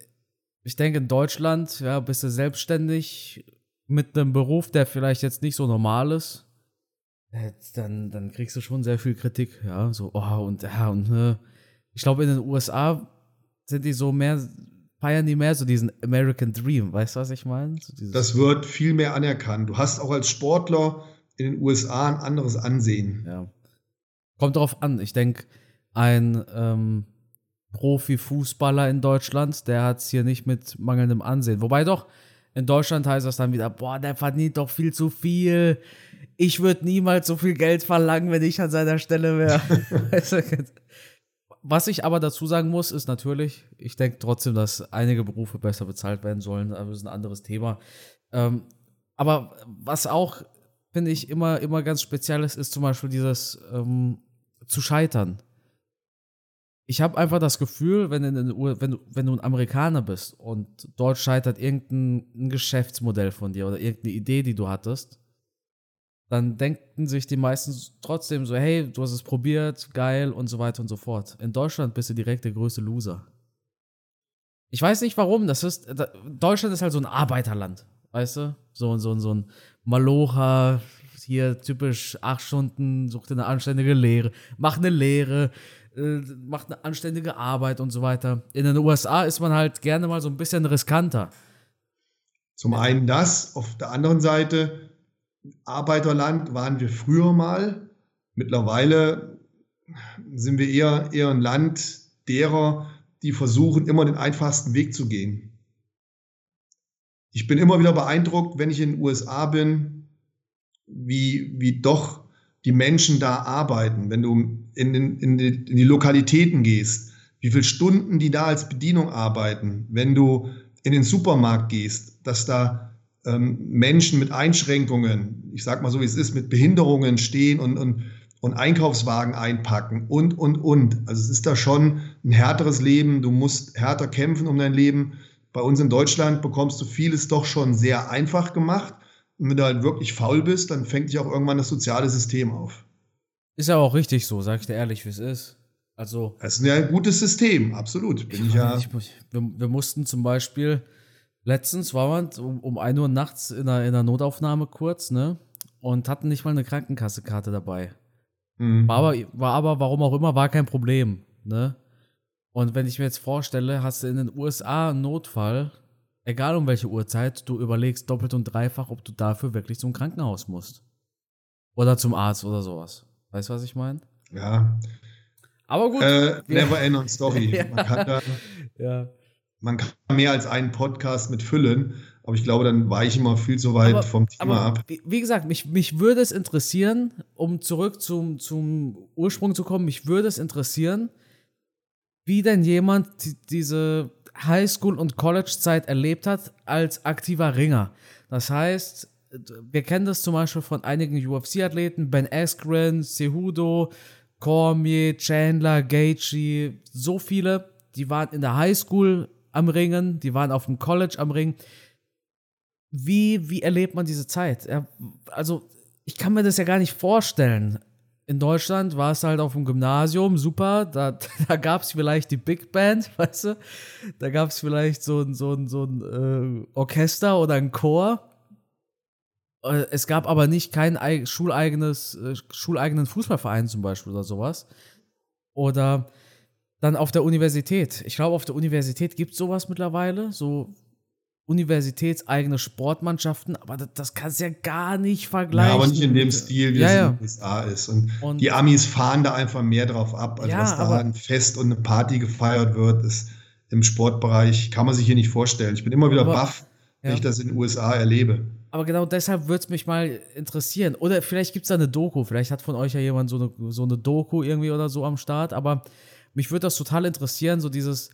ich denke, in Deutschland, ja, bist du selbstständig mit einem Beruf, der vielleicht jetzt nicht so normal ist, äh, dann, dann kriegst du schon sehr viel Kritik, ja, so, oh, und ja, und ne, ich glaube, in den USA sind die so mehr, feiern die mehr so diesen American Dream, weißt du, was ich meine? So das wird viel mehr anerkannt. Du hast auch als Sportler in den USA ein anderes Ansehen. Ja. Kommt drauf an. Ich denke, ein ähm, Profifußballer in Deutschland, der hat es hier nicht mit mangelndem Ansehen. Wobei doch, in Deutschland heißt das dann wieder, boah, der verdient doch viel zu viel. Ich würde niemals so viel Geld verlangen, wenn ich an seiner Stelle wäre. Was ich aber dazu sagen muss, ist natürlich, ich denke trotzdem, dass einige Berufe besser bezahlt werden sollen, aber das ist ein anderes Thema. Ähm, aber was auch, finde ich, immer, immer ganz speziell ist, ist zum Beispiel dieses ähm, zu scheitern. Ich habe einfach das Gefühl, wenn, in wenn, du, wenn du ein Amerikaner bist und dort scheitert irgendein Geschäftsmodell von dir oder irgendeine Idee, die du hattest, dann denken sich die meisten trotzdem so, hey, du hast es probiert, geil und so weiter und so fort. In Deutschland bist du direkt der größte Loser. Ich weiß nicht warum, das ist, Deutschland ist halt so ein Arbeiterland, weißt du? So, so, so ein Malocha, hier typisch acht Stunden, sucht eine anständige Lehre, macht eine Lehre, äh, macht eine anständige Arbeit und so weiter. In den USA ist man halt gerne mal so ein bisschen riskanter. Zum einen das, auf der anderen Seite Arbeiterland waren wir früher mal. Mittlerweile sind wir eher, eher ein Land derer, die versuchen, immer den einfachsten Weg zu gehen. Ich bin immer wieder beeindruckt, wenn ich in den USA bin, wie, wie doch die Menschen da arbeiten. Wenn du in, in, in, die, in die Lokalitäten gehst, wie viele Stunden die da als Bedienung arbeiten. Wenn du in den Supermarkt gehst, dass da ähm, Menschen mit Einschränkungen, ich sag mal so wie es ist, mit Behinderungen stehen und, und, und Einkaufswagen einpacken und, und, und. Also es ist da schon ein härteres Leben. Du musst härter kämpfen um dein Leben. Bei uns in Deutschland bekommst du vieles doch schon sehr einfach gemacht. Und wenn du halt wirklich faul bist, dann fängt dich auch irgendwann das soziale System auf. Ist ja auch richtig so, sag ich dir ehrlich, wie es ist. Also. Es ist ja ein gutes System, absolut. Bin ich, ja. Ich, wir, wir mussten zum Beispiel Letztens war man um, um 1 Uhr nachts in einer, in einer Notaufnahme kurz, ne? Und hatten nicht mal eine Krankenkassekarte dabei. Mhm. War, aber, war aber, warum auch immer, war kein Problem, ne? Und wenn ich mir jetzt vorstelle, hast du in den USA einen Notfall, egal um welche Uhrzeit, du überlegst doppelt und dreifach, ob du dafür wirklich zum Krankenhaus musst. Oder zum Arzt oder sowas. Weißt du, was ich meine? Ja. Aber gut. Äh, never end on story. ja. Man kann da, ja man kann mehr als einen Podcast mit füllen, aber ich glaube, dann war ich immer viel zu weit aber, vom Thema ab. Wie, wie, gesagt, mich, mich würde es interessieren, um zurück zum, zum Ursprung zu kommen, mich würde es interessieren, wie denn jemand diese Highschool- und College-Zeit erlebt hat als aktiver Ringer. Das heißt, wir kennen das zum Beispiel von einigen UFC-Athleten, Ben Askren, Cejudo, Cormier, Chandler, Gaethje, so viele, die waren in der Highschool am Ringen, die waren auf dem College am Ringen. Wie, wie erlebt man diese Zeit? Also, ich kann mir das ja gar nicht vorstellen. In Deutschland war es halt auf dem Gymnasium, super, da, da gab es vielleicht die Big Band, weißt du? Da gab es vielleicht so ein, so ein, so ein äh, Orchester oder ein Chor. Äh, es gab aber nicht keinen schuleigenes, äh, schuleigenen Fußballverein zum Beispiel oder sowas. Oder dann auf der Universität. Ich glaube, auf der Universität gibt es sowas mittlerweile, so universitätseigene Sportmannschaften, aber das, das kannst du ja gar nicht vergleichen. Ja, aber nicht in dem Stil, wie ja, es in den USA ist. Und, und, die Amis fahren da einfach mehr drauf ab, als ja, was da ein Fest und eine Party gefeiert wird, ist im Sportbereich, kann man sich hier nicht vorstellen. Ich bin immer wieder baff, wenn ich das in den USA erlebe. Aber genau deshalb würde es mich mal interessieren. Oder vielleicht gibt es da eine Doku, vielleicht hat von euch ja jemand so eine, so eine Doku irgendwie oder so am Start, aber mich würde das total interessieren, so dieses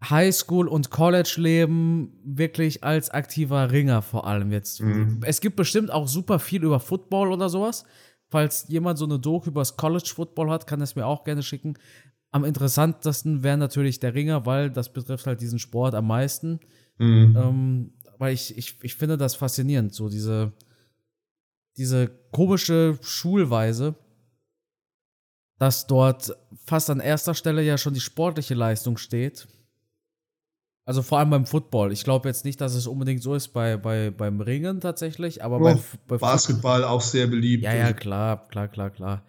Highschool- und College-Leben wirklich als aktiver Ringer vor allem jetzt. Mhm. Es gibt bestimmt auch super viel über Football oder sowas. Falls jemand so eine Doku über das College-Football hat, kann es mir auch gerne schicken. Am interessantesten wäre natürlich der Ringer, weil das betrifft halt diesen Sport am meisten. Mhm. Ähm, weil ich, ich, ich finde das faszinierend, so diese, diese komische Schulweise, dass dort fast an erster Stelle ja schon die sportliche Leistung steht Also vor allem beim Football. Ich glaube jetzt nicht, dass es unbedingt so ist bei, bei, beim Ringen tatsächlich, aber bei, bei Basketball auch sehr beliebt. Ja, ja, klar, klar, klar, klar.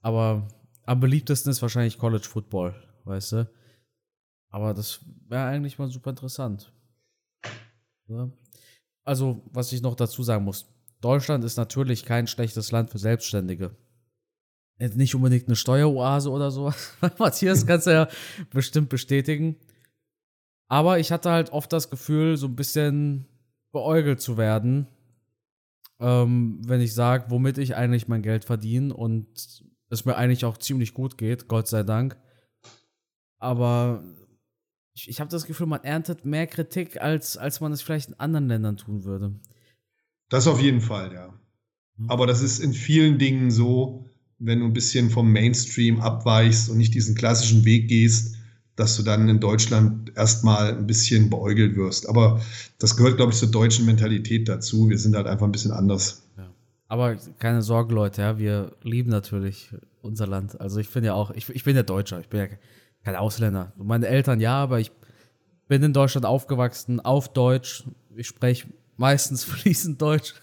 Aber am beliebtesten ist wahrscheinlich College Football, weißt du? Aber das wäre eigentlich mal super interessant. Ja. Also, was ich noch dazu sagen muss: Deutschland ist natürlich kein schlechtes Land für Selbstständige. Nicht unbedingt eine Steueroase oder so. Matthias kannst du ja bestimmt bestätigen. Aber ich hatte halt oft das Gefühl, so ein bisschen beäugelt zu werden, ähm, wenn ich sage, womit ich eigentlich mein Geld verdiene und es mir eigentlich auch ziemlich gut geht, Gott sei Dank. Aber ich, ich habe das Gefühl, man erntet mehr Kritik, als, als man es vielleicht in anderen Ländern tun würde. Das auf jeden Fall, ja. Hm. Aber das ist in vielen Dingen so, wenn du ein bisschen vom Mainstream abweichst und nicht diesen klassischen Weg gehst, dass du dann in Deutschland erstmal ein bisschen beäugelt wirst. Aber das gehört, glaube ich, zur deutschen Mentalität dazu. Wir sind halt einfach ein bisschen anders. Ja. Aber keine Sorge, Leute, ja, wir lieben natürlich unser Land. Also ich finde ja auch, ich, ich bin ja Deutscher, ich bin ja kein Ausländer. Meine Eltern ja, aber ich bin in Deutschland aufgewachsen, auf Deutsch. Ich spreche meistens fließend Deutsch.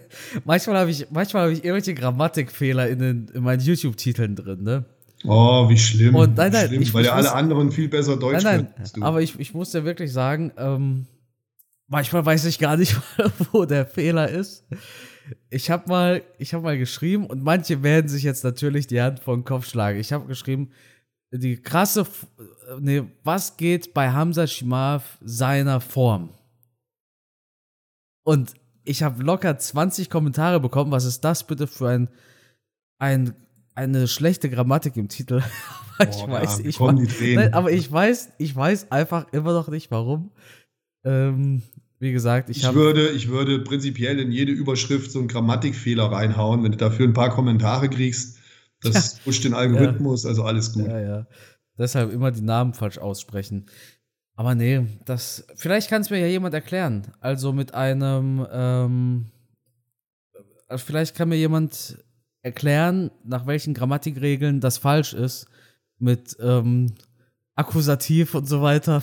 manchmal habe ich, manchmal hab ich irgendwelche Grammatikfehler in, den, in meinen YouTube-Titeln drin, ne? Oh, wie schlimm. Und nein, nein, schlimm, weil ja alle anderen viel besser Deutsch nein, nein, Aber ich, ich muss ja wirklich sagen, ähm, manchmal weiß ich gar nicht, wo der Fehler ist. Ich habe mal, ich habe mal geschrieben und manche werden sich jetzt natürlich die Hand vor den Kopf schlagen. Ich habe geschrieben, die krasse, nee, was geht bei Hamza Shimav seiner Form? Und ich habe locker 20 Kommentare bekommen. Was ist das bitte für ein, ein eine schlechte Grammatik im Titel. aber ich weiß, ich weiß, nein, aber ich weiß, ich weiß einfach immer noch nicht, warum. Ähm, wie gesagt, ich, ich würde, ich würde prinzipiell in jede Überschrift so einen Grammatikfehler reinhauen, wenn du dafür ein paar Kommentare kriegst. Das pusht den Algorithmus, ja. also alles gut. Ja, ja. Deshalb immer die Namen falsch aussprechen. Aber nee, das. Vielleicht kann es mir ja jemand erklären. Also mit einem. Ähm, vielleicht kann mir jemand erklären, nach welchen Grammatikregeln das falsch ist. Mit ähm, Akkusativ und so weiter.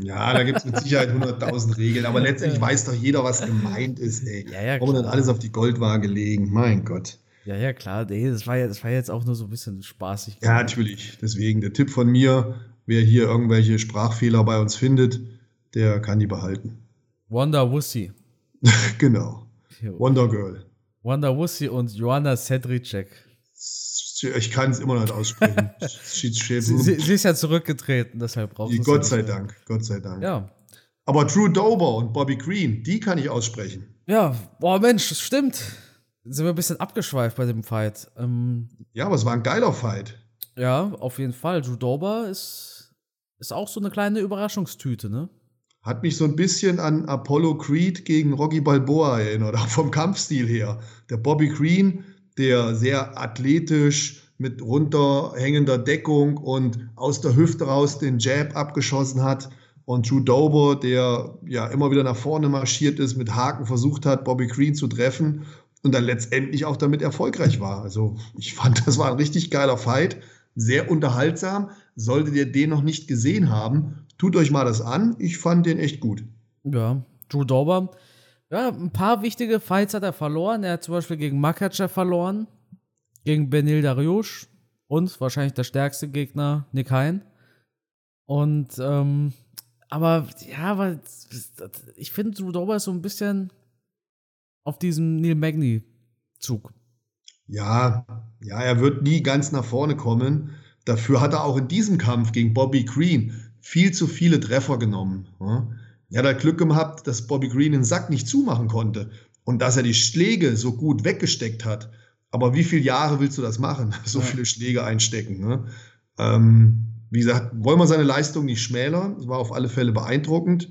Ja, da gibt es mit Sicherheit 100.000 Regeln, aber letztendlich weiß doch jeder, was gemeint ist, ey. Ja, ja, Warum dann alles auf die Goldwaage legen? Mein Gott. Ja, ja, klar, nee, das war, ja, das war jetzt auch nur so ein bisschen spaßig. Ja, natürlich. Deswegen der Tipp von mir, wer hier irgendwelche Sprachfehler bei uns findet, der kann die behalten. Wonder Wussy. genau. Wonder Girl. Wanda Wussi und Joanna Sedricek. Ich kann es immer noch nicht aussprechen. sie, sie, sie, ist ja zurückgetreten, deshalb braucht sie Gott sei Dank, Gott sei Dank. Ja. Aber Drew Dober und Bobby Green, die kann ich aussprechen. Ja, boah Mensch, stimmt. Sind wir ein bisschen abgeschweift bei dem Fight. Ähm, ja, aber es war ein geiler Fight. Ja, auf jeden Fall. Drew Dober ist, ist auch so eine kleine Überraschungstüte, ne? Hat mich so ein bisschen an Apollo Creed gegen Rocky Balboa erinnert, auch vom Kampfstil her. Der Bobby Green, der sehr athletisch mit runterhängender Deckung und aus der Hüfte raus den Jab abgeschossen hat. Und Drew Dober, der ja immer wieder nach vorne marschiert ist, mit Haken versucht hat, Bobby Green zu treffen und dann letztendlich auch damit erfolgreich war. Also ich fand, das war ein richtig geiler Fight, sehr unterhaltsam. Solltet ihr den noch nicht gesehen haben, Tut euch mal das an. Ich fand den echt gut. Ja, Drew Dober. Ja, ein paar wichtige Fights hat er verloren. Er hat zum Beispiel gegen Makachev verloren, gegen Benil Dariush und wahrscheinlich der stärkste Gegner, Nick Hein. Und, ähm, aber, ja, aber ich finde, Drew Dober ist so ein bisschen auf diesem Neil Magny-Zug. Ja, ja, er wird nie ganz nach vorne kommen. Dafür hat er auch in diesem Kampf gegen Bobby Green viel zu viele Treffer genommen. Er hat halt Glück gehabt, dass Bobby Green den Sack nicht zumachen konnte und dass er die Schläge so gut weggesteckt hat. Aber wie viele Jahre willst du das machen? So viele Schläge einstecken. Ne? Ähm, wie gesagt, wollen wir seine Leistung nicht schmälern. Es war auf alle Fälle beeindruckend.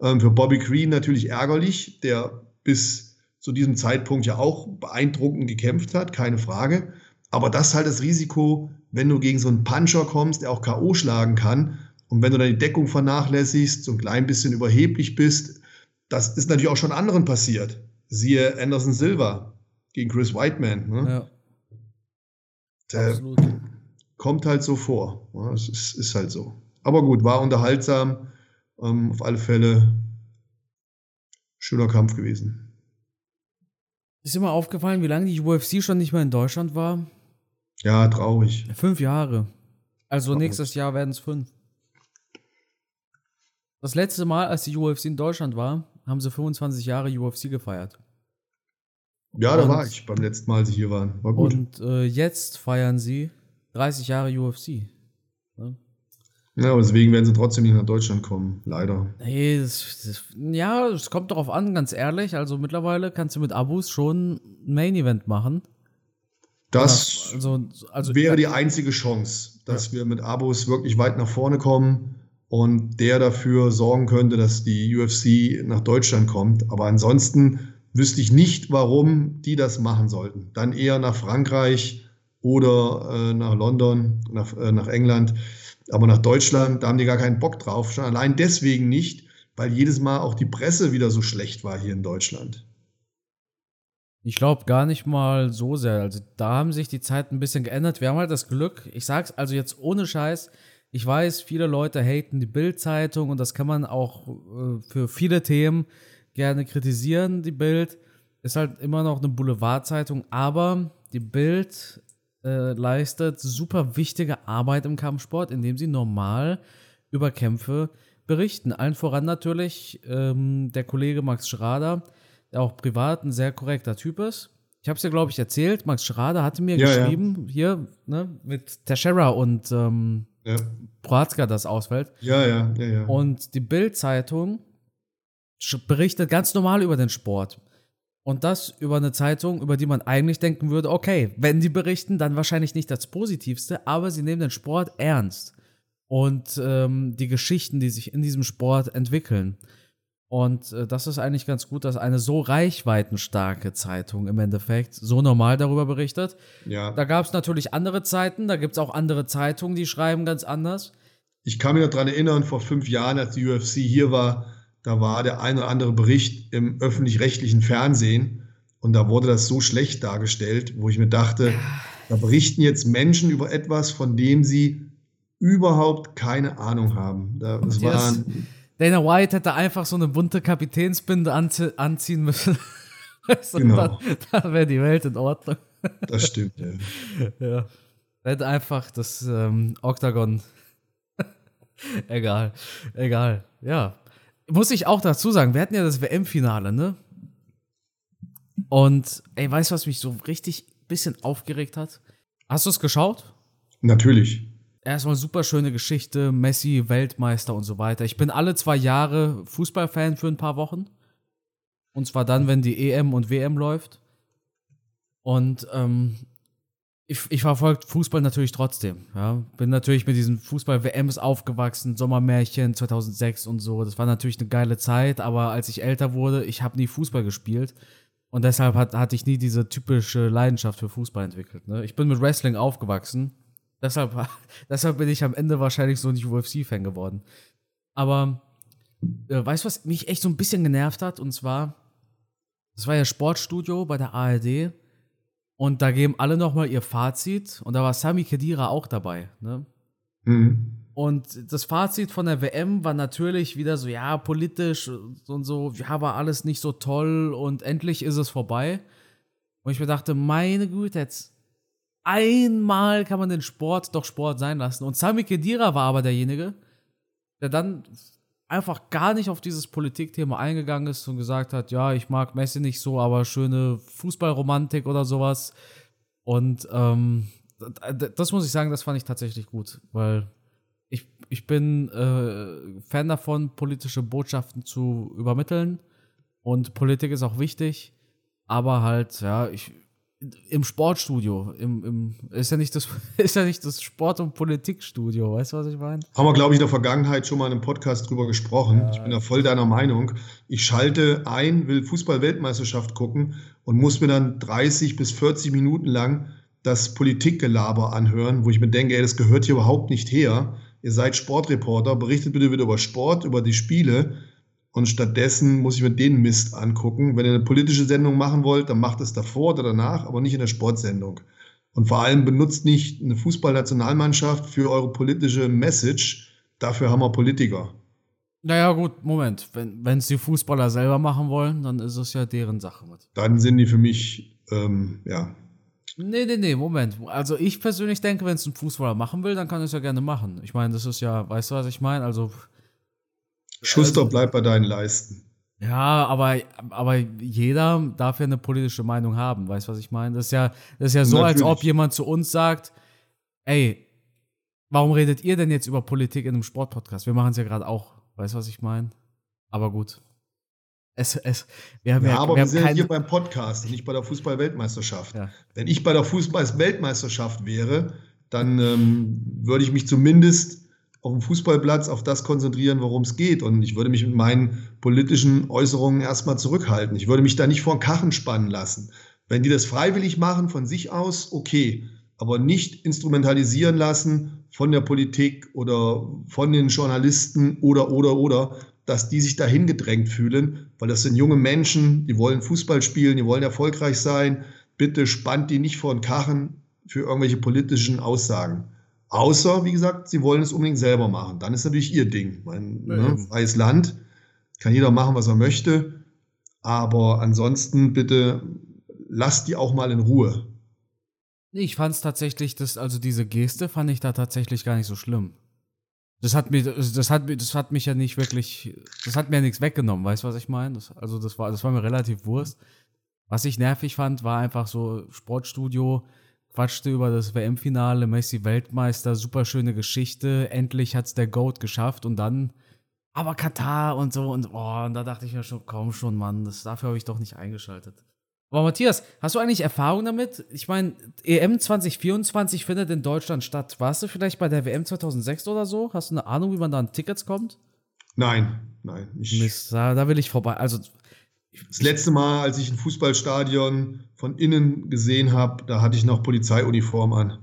Ähm, für Bobby Green natürlich ärgerlich, der bis zu diesem Zeitpunkt ja auch beeindruckend gekämpft hat, keine Frage. Aber das ist halt das Risiko, wenn du gegen so einen Puncher kommst, der auch K.O. schlagen kann, und wenn du dann die Deckung vernachlässigst, so ein klein bisschen überheblich bist, das ist natürlich auch schon anderen passiert. Siehe Anderson Silva gegen Chris Whiteman. Ne? Ja. Absolut. kommt halt so vor. Es ist, ist, halt so. Aber gut, war unterhaltsam. Ähm, auf alle Fälle schöner Kampf gewesen. Ist mal aufgefallen, wie lange die UFC schon nicht mehr in Deutschland war? Ja, traurig. Fünf Jahre. Also traurig. nächstes Jahr werden es fünf. Das letzte Mal, als die UFC in Deutschland war, haben sie 25 Jahre UFC gefeiert. Ja, und, da war ich beim letzten Mal, als sie hier waren. War gut. Und äh, jetzt feiern sie 30 Jahre UFC. Ne? Ja, aber deswegen werden sie trotzdem nicht nach Deutschland kommen, leider. Nee, das, das, ja, es kommt darauf an, ganz ehrlich. Also mittlerweile kannst du mit Abus schon ein Main-Event machen. Das also, also, wäre die einzige Chance, dass ja. wir mit Abos wirklich weit nach vorne kommen und der dafür sorgen könnte, dass die UFC nach Deutschland kommt. Aber ansonsten wüsste ich nicht, warum die das machen sollten. Dann eher nach Frankreich oder äh, nach London, nach, äh, nach England. Aber nach Deutschland, da haben die gar keinen Bock drauf. Schon allein deswegen nicht, weil jedes Mal auch die Presse wieder so schlecht war hier in Deutschland. Ich glaube gar nicht mal so sehr. Also da haben sich die Zeiten ein bisschen geändert. Wir haben halt das Glück, ich sag's also jetzt ohne Scheiß, ich weiß, viele Leute haten die Bild-Zeitung und das kann man auch äh, für viele Themen gerne kritisieren. Die Bild ist halt immer noch eine Boulevardzeitung, aber die Bild äh, leistet super wichtige Arbeit im Kampfsport, indem sie normal über Kämpfe berichten. Allen voran natürlich ähm, der Kollege Max Schrader, der auch privat ein sehr korrekter Typ ist. Ich habe es ja, glaube ich, erzählt. Max Schrader hatte mir ja, geschrieben, ja. hier ne, mit Teixeira und ähm, ja. Prohatzka das ausfällt. Ja, ja, ja, ja. Und die Bild-Zeitung berichtet ganz normal über den Sport. Und das über eine Zeitung, über die man eigentlich denken würde, okay, wenn die berichten, dann wahrscheinlich nicht das Positivste, aber sie nehmen den Sport ernst. Und ähm, die Geschichten, die sich in diesem Sport entwickeln. Und äh, das ist eigentlich ganz gut, dass eine so reichweitenstarke Zeitung im Endeffekt so normal darüber berichtet. Ja. Da gab es natürlich andere Zeiten, da gibt es auch andere Zeitungen, die schreiben ganz anders. Ich kann mich noch daran erinnern, vor fünf Jahren, als die UFC hier war, da war der ein oder andere Bericht im öffentlich-rechtlichen Fernsehen und da wurde das so schlecht dargestellt, wo ich mir dachte, da berichten jetzt Menschen über etwas, von dem sie überhaupt keine Ahnung haben. Das waren, Dana White hätte einfach so eine bunte Kapitänsbinde anzie anziehen müssen. weißt genau. Dann, dann wäre die Welt in Ordnung. Das stimmt, ja. ja. Er hätte einfach das ähm, Octagon. egal, egal. Ja, muss ich auch dazu sagen, wir hatten ja das WM-Finale, ne? Und ey, weißt du, was mich so richtig bisschen aufgeregt hat? Hast du es geschaut? Natürlich. Erstmal super schöne Geschichte, Messi, Weltmeister und so weiter. Ich bin alle zwei Jahre Fußballfan für ein paar Wochen. Und zwar dann, wenn die EM und WM läuft. Und ähm, ich, ich verfolge Fußball natürlich trotzdem. Ja. Bin natürlich mit diesen Fußball-WMs aufgewachsen, Sommermärchen 2006 und so. Das war natürlich eine geile Zeit, aber als ich älter wurde, ich habe nie Fußball gespielt. Und deshalb hat, hatte ich nie diese typische Leidenschaft für Fußball entwickelt. Ne? Ich bin mit Wrestling aufgewachsen. Deshalb, deshalb bin ich am Ende wahrscheinlich so nicht UFC-Fan geworden. Aber äh, weißt du, was mich echt so ein bisschen genervt hat? Und zwar, das war ja Sportstudio bei der ARD. Und da geben alle nochmal ihr Fazit. Und da war Sami Khedira auch dabei. Ne? Mhm. Und das Fazit von der WM war natürlich wieder so, ja, politisch und so, ja, war alles nicht so toll und endlich ist es vorbei. Und ich mir dachte, meine Güte, jetzt einmal kann man den Sport doch Sport sein lassen. Und Sami Khedira war aber derjenige, der dann einfach gar nicht auf dieses Politikthema eingegangen ist und gesagt hat, ja, ich mag Messi nicht so, aber schöne Fußballromantik oder sowas. Und ähm, das muss ich sagen, das fand ich tatsächlich gut, weil ich, ich bin äh, Fan davon, politische Botschaften zu übermitteln. Und Politik ist auch wichtig, aber halt, ja, ich, im Sportstudio, im, im, ist, ja nicht das, ist ja nicht das Sport- und Politikstudio, weißt du, was ich meine? Haben wir, glaube ich, in der Vergangenheit schon mal in einem Podcast drüber gesprochen. Ja. Ich bin da voll deiner Meinung. Ich schalte ein, will Fußball-Weltmeisterschaft gucken und muss mir dann 30 bis 40 Minuten lang das Politikgelaber anhören, wo ich mir denke, ey, das gehört hier überhaupt nicht her. Ihr seid Sportreporter, berichtet bitte wieder über Sport, über die Spiele und stattdessen muss ich mir den Mist angucken. Wenn ihr eine politische Sendung machen wollt, dann macht es davor oder danach, aber nicht in der Sportsendung. Und vor allem benutzt nicht eine Fußballnationalmannschaft für eure politische Message, dafür haben wir Politiker. Naja, gut, Moment. Wenn es die Fußballer selber machen wollen, dann ist es ja deren Sache. Dann sind die für mich, ähm, ja. Nee, nee, nee, Moment. Also ich persönlich denke, wenn es ein Fußballer machen will, dann kann es ja gerne machen. Ich meine, das ist ja, weißt du, was ich meine? Also. Schuster, also, bleib bei deinen Leisten. Ja, aber, aber jeder darf ja eine politische Meinung haben, weißt du, was ich meine? Das ist ja, das ist ja so, Natürlich. als ob jemand zu uns sagt, ey, warum redet ihr denn jetzt über Politik in einem Sportpodcast? Wir machen es ja gerade auch. Weißt du, was ich meine? Aber gut. Es, es, wir haben ja, ja aber wir, wir sind ja hier beim Podcast, nicht bei der Fußball-Weltmeisterschaft. Ja. Wenn ich bei der Fußball-Weltmeisterschaft wäre, dann ähm, würde ich mich zumindest auf dem Fußballplatz auf das konzentrieren, worum es geht. Und ich würde mich mit meinen politischen Äußerungen erstmal zurückhalten. Ich würde mich da nicht vor den Kachen spannen lassen. Wenn die das freiwillig machen, von sich aus, okay. Aber nicht instrumentalisieren lassen von der Politik oder von den Journalisten oder, oder, oder, dass die sich dahin gedrängt fühlen, weil das sind junge Menschen, die wollen Fußball spielen, die wollen erfolgreich sein. Bitte spannt die nicht vor den Kachen für irgendwelche politischen Aussagen. Außer, wie gesagt, sie wollen es unbedingt selber machen. Dann ist natürlich ihr Ding. Mein ne, freies Land, kann jeder machen, was er möchte. Aber ansonsten bitte lasst die auch mal in Ruhe. Ich fand es tatsächlich, das, also diese Geste fand ich da tatsächlich gar nicht so schlimm. Das hat mir, das hat, das hat mich ja nicht wirklich, das hat mir ja nichts weggenommen, weißt du, was ich meine? Also das war, das war mir relativ Wurst. Was ich nervig fand, war einfach so Sportstudio, quatschte über das WM-Finale, Messi Weltmeister, super schöne Geschichte, endlich hat's der Goat geschafft und dann, aber Katar und so und, oh, und da dachte ich mir schon, komm schon, Mann, das, dafür habe ich doch nicht eingeschaltet. Aber Matthias, hast du eigentlich Erfahrung damit? Ich meine, EM 2024 findet in Deutschland statt. Warst du vielleicht bei der WM 2006 oder so? Hast du eine Ahnung, wie man da an Tickets kommt? Nein, nein. Ich Mist, da, da will ich vorbei. Also das letzte Mal, als ich ein Fußballstadion von innen gesehen habe, da hatte ich noch Polizeiuniform an.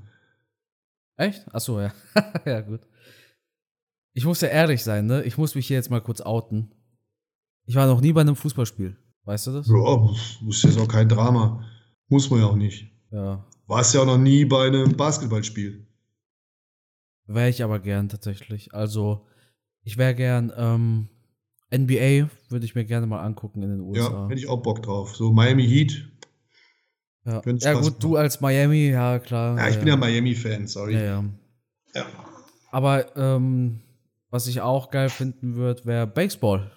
Echt? Achso, ja. ja, gut. Ich muss ja ehrlich sein, ne? Ich muss mich hier jetzt mal kurz outen. Ich war noch nie bei einem Fußballspiel. Weißt du das? Ja, das ist jetzt auch kein Drama. Muss man ja auch nicht. Ja. Warst ja auch noch nie bei einem Basketballspiel. Wäre ich aber gern tatsächlich. Also, ich wäre gern, ähm, NBA würde ich mir gerne mal angucken in den USA. Ja, hätte ich auch Bock drauf. So Miami Heat. Ja, ja gut, machen. du als Miami, ja klar. Ja, ich ja. bin ja Miami-Fan, sorry. Ja, ja. Aber ähm, was ich auch geil finden würde, wäre Baseball.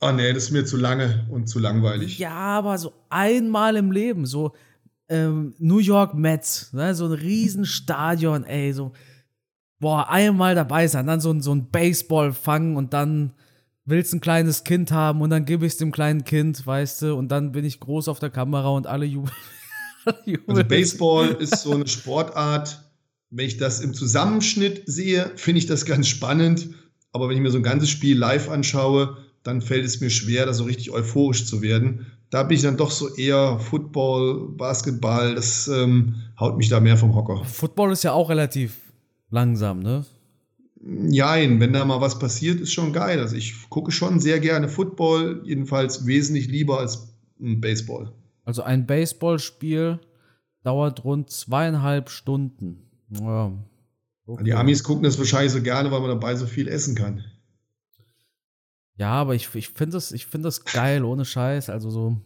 Ah, nee, das ist mir zu lange und zu langweilig. Ja, aber so einmal im Leben, so ähm, New York Mets, ne, so ein Riesenstadion, ey, so, boah, einmal dabei sein, dann so, so ein Baseball fangen und dann willst ein kleines Kind haben und dann gebe ich es dem kleinen Kind, weißt du, und dann bin ich groß auf der Kamera und alle jubeln. also Baseball ist so eine Sportart, wenn ich das im Zusammenschnitt sehe, finde ich das ganz spannend, aber wenn ich mir so ein ganzes Spiel live anschaue, dann fällt es mir schwer, da so richtig euphorisch zu werden. Da bin ich dann doch so eher Football, Basketball, das ähm, haut mich da mehr vom Hocker. Football ist ja auch relativ langsam, ne? Nein, wenn da mal was passiert, ist schon geil. Also ich gucke schon sehr gerne Football, jedenfalls wesentlich lieber als Baseball. Also ein Baseballspiel dauert rund zweieinhalb Stunden. Ja. Okay. Die Amis gucken das wahrscheinlich so gerne, weil man dabei so viel essen kann. Ja, aber ich, ich finde das, find das geil, ohne Scheiß. Also so.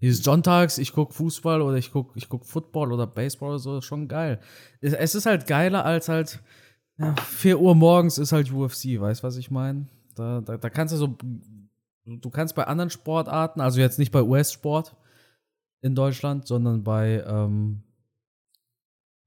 Dieses Sonntags, ich gucke Fußball oder ich gucke ich guck Football oder Baseball oder so, ist schon geil. Es ist halt geiler als halt ja, 4 Uhr morgens ist halt UFC, weißt du, was ich meine? Da, da, da kannst du so, du kannst bei anderen Sportarten, also jetzt nicht bei US-Sport in Deutschland, sondern bei ähm,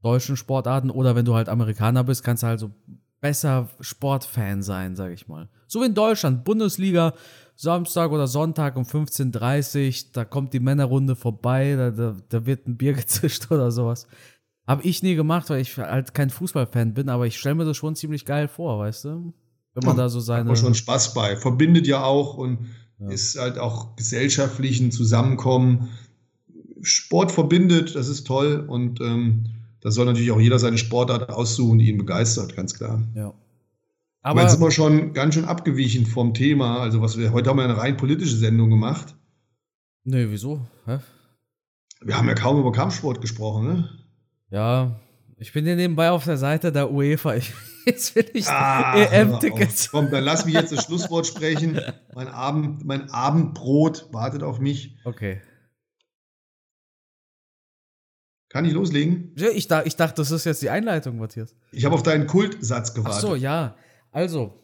deutschen Sportarten oder wenn du halt Amerikaner bist, kannst du halt so besser Sportfan sein, sag ich mal. So wie in Deutschland, Bundesliga, Samstag oder Sonntag um 15.30 Uhr, da kommt die Männerrunde vorbei, da, da, da wird ein Bier gezischt oder sowas. Hab ich nie gemacht, weil ich halt kein Fußballfan bin, aber ich stelle mir das schon ziemlich geil vor, weißt du? Wenn man ja, da so seine. Hat schon Spaß bei. Verbindet ja auch und ja. ist halt auch gesellschaftlichen Zusammenkommen. Sport verbindet, das ist toll und ähm, da soll natürlich auch jeder seine Sportart aussuchen, die ihn begeistert, ganz klar. Ja. Aber jetzt sind wir schon ganz schön abgewichen vom Thema. Also, was wir heute haben wir eine rein politische Sendung gemacht. Nee, wieso? Hä? Wir haben ja kaum über Kampfsport gesprochen, ne? Ja, ich bin hier nebenbei auf der Seite der UEFA. Ich, Jetzt will ich Ah, EM-Tickets. Komm, dann lass mich jetzt das Schlusswort sprechen. Mein, Abend, mein Abendbrot wartet auf mich. Okay. Kann ich loslegen? Ja, Ich, da, ich dachte, das ist jetzt die Einleitung, Matthias. Ich habe auf deinen Kultsatz Ach gewartet. so, ja. Also,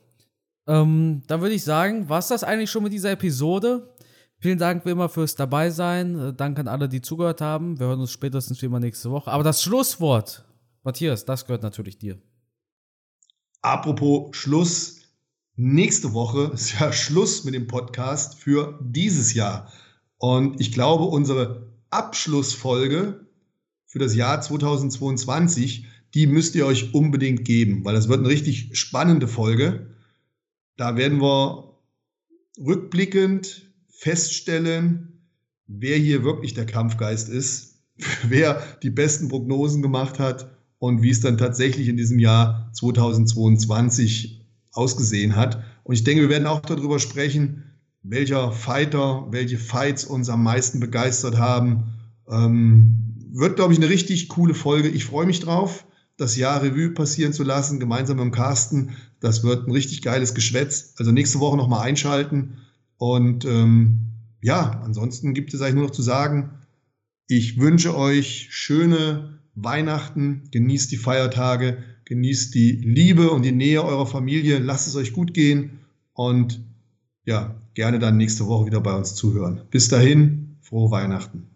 ähm, dann würde ich sagen, was das eigentlich schon mit dieser Episode? Vielen Dank wie immer fürs Dabeisein. Äh, Danke an alle, die zugehört haben. Wir hören uns spätestens wie immer nächste Woche. Aber das Schlusswort, Matthias, das gehört natürlich dir. Apropos Schluss. Nächste Woche ist ja Schluss mit dem Podcast für dieses Jahr. Und ich glaube, unsere Abschlussfolge für das Jahr 2022, die müsst ihr euch unbedingt geben, weil das wird eine richtig spannende Folge. Da werden wir rückblickend feststellen, wer hier wirklich der Kampfgeist ist, wer die besten Prognosen gemacht hat und wie es dann tatsächlich in diesem Jahr 2022 ausgesehen hat. Und ich denke, wir werden auch darüber sprechen, welcher Fighter, welche Fights uns am meisten begeistert haben. Ähm, wird, glaube ich, eine richtig coole Folge. Ich freue mich drauf, das Jahr Revue passieren zu lassen, gemeinsam mit dem Carsten. Das wird ein richtig geiles Geschwätz. Also nächste Woche nochmal einschalten. Und ähm, ja, ansonsten gibt es eigentlich nur noch zu sagen, ich wünsche euch schöne Weihnachten, genießt die Feiertage, genießt die Liebe und die Nähe eurer Familie, lasst es euch gut gehen und ja, gerne dann nächste Woche wieder bei uns zuhören. Bis dahin, frohe Weihnachten.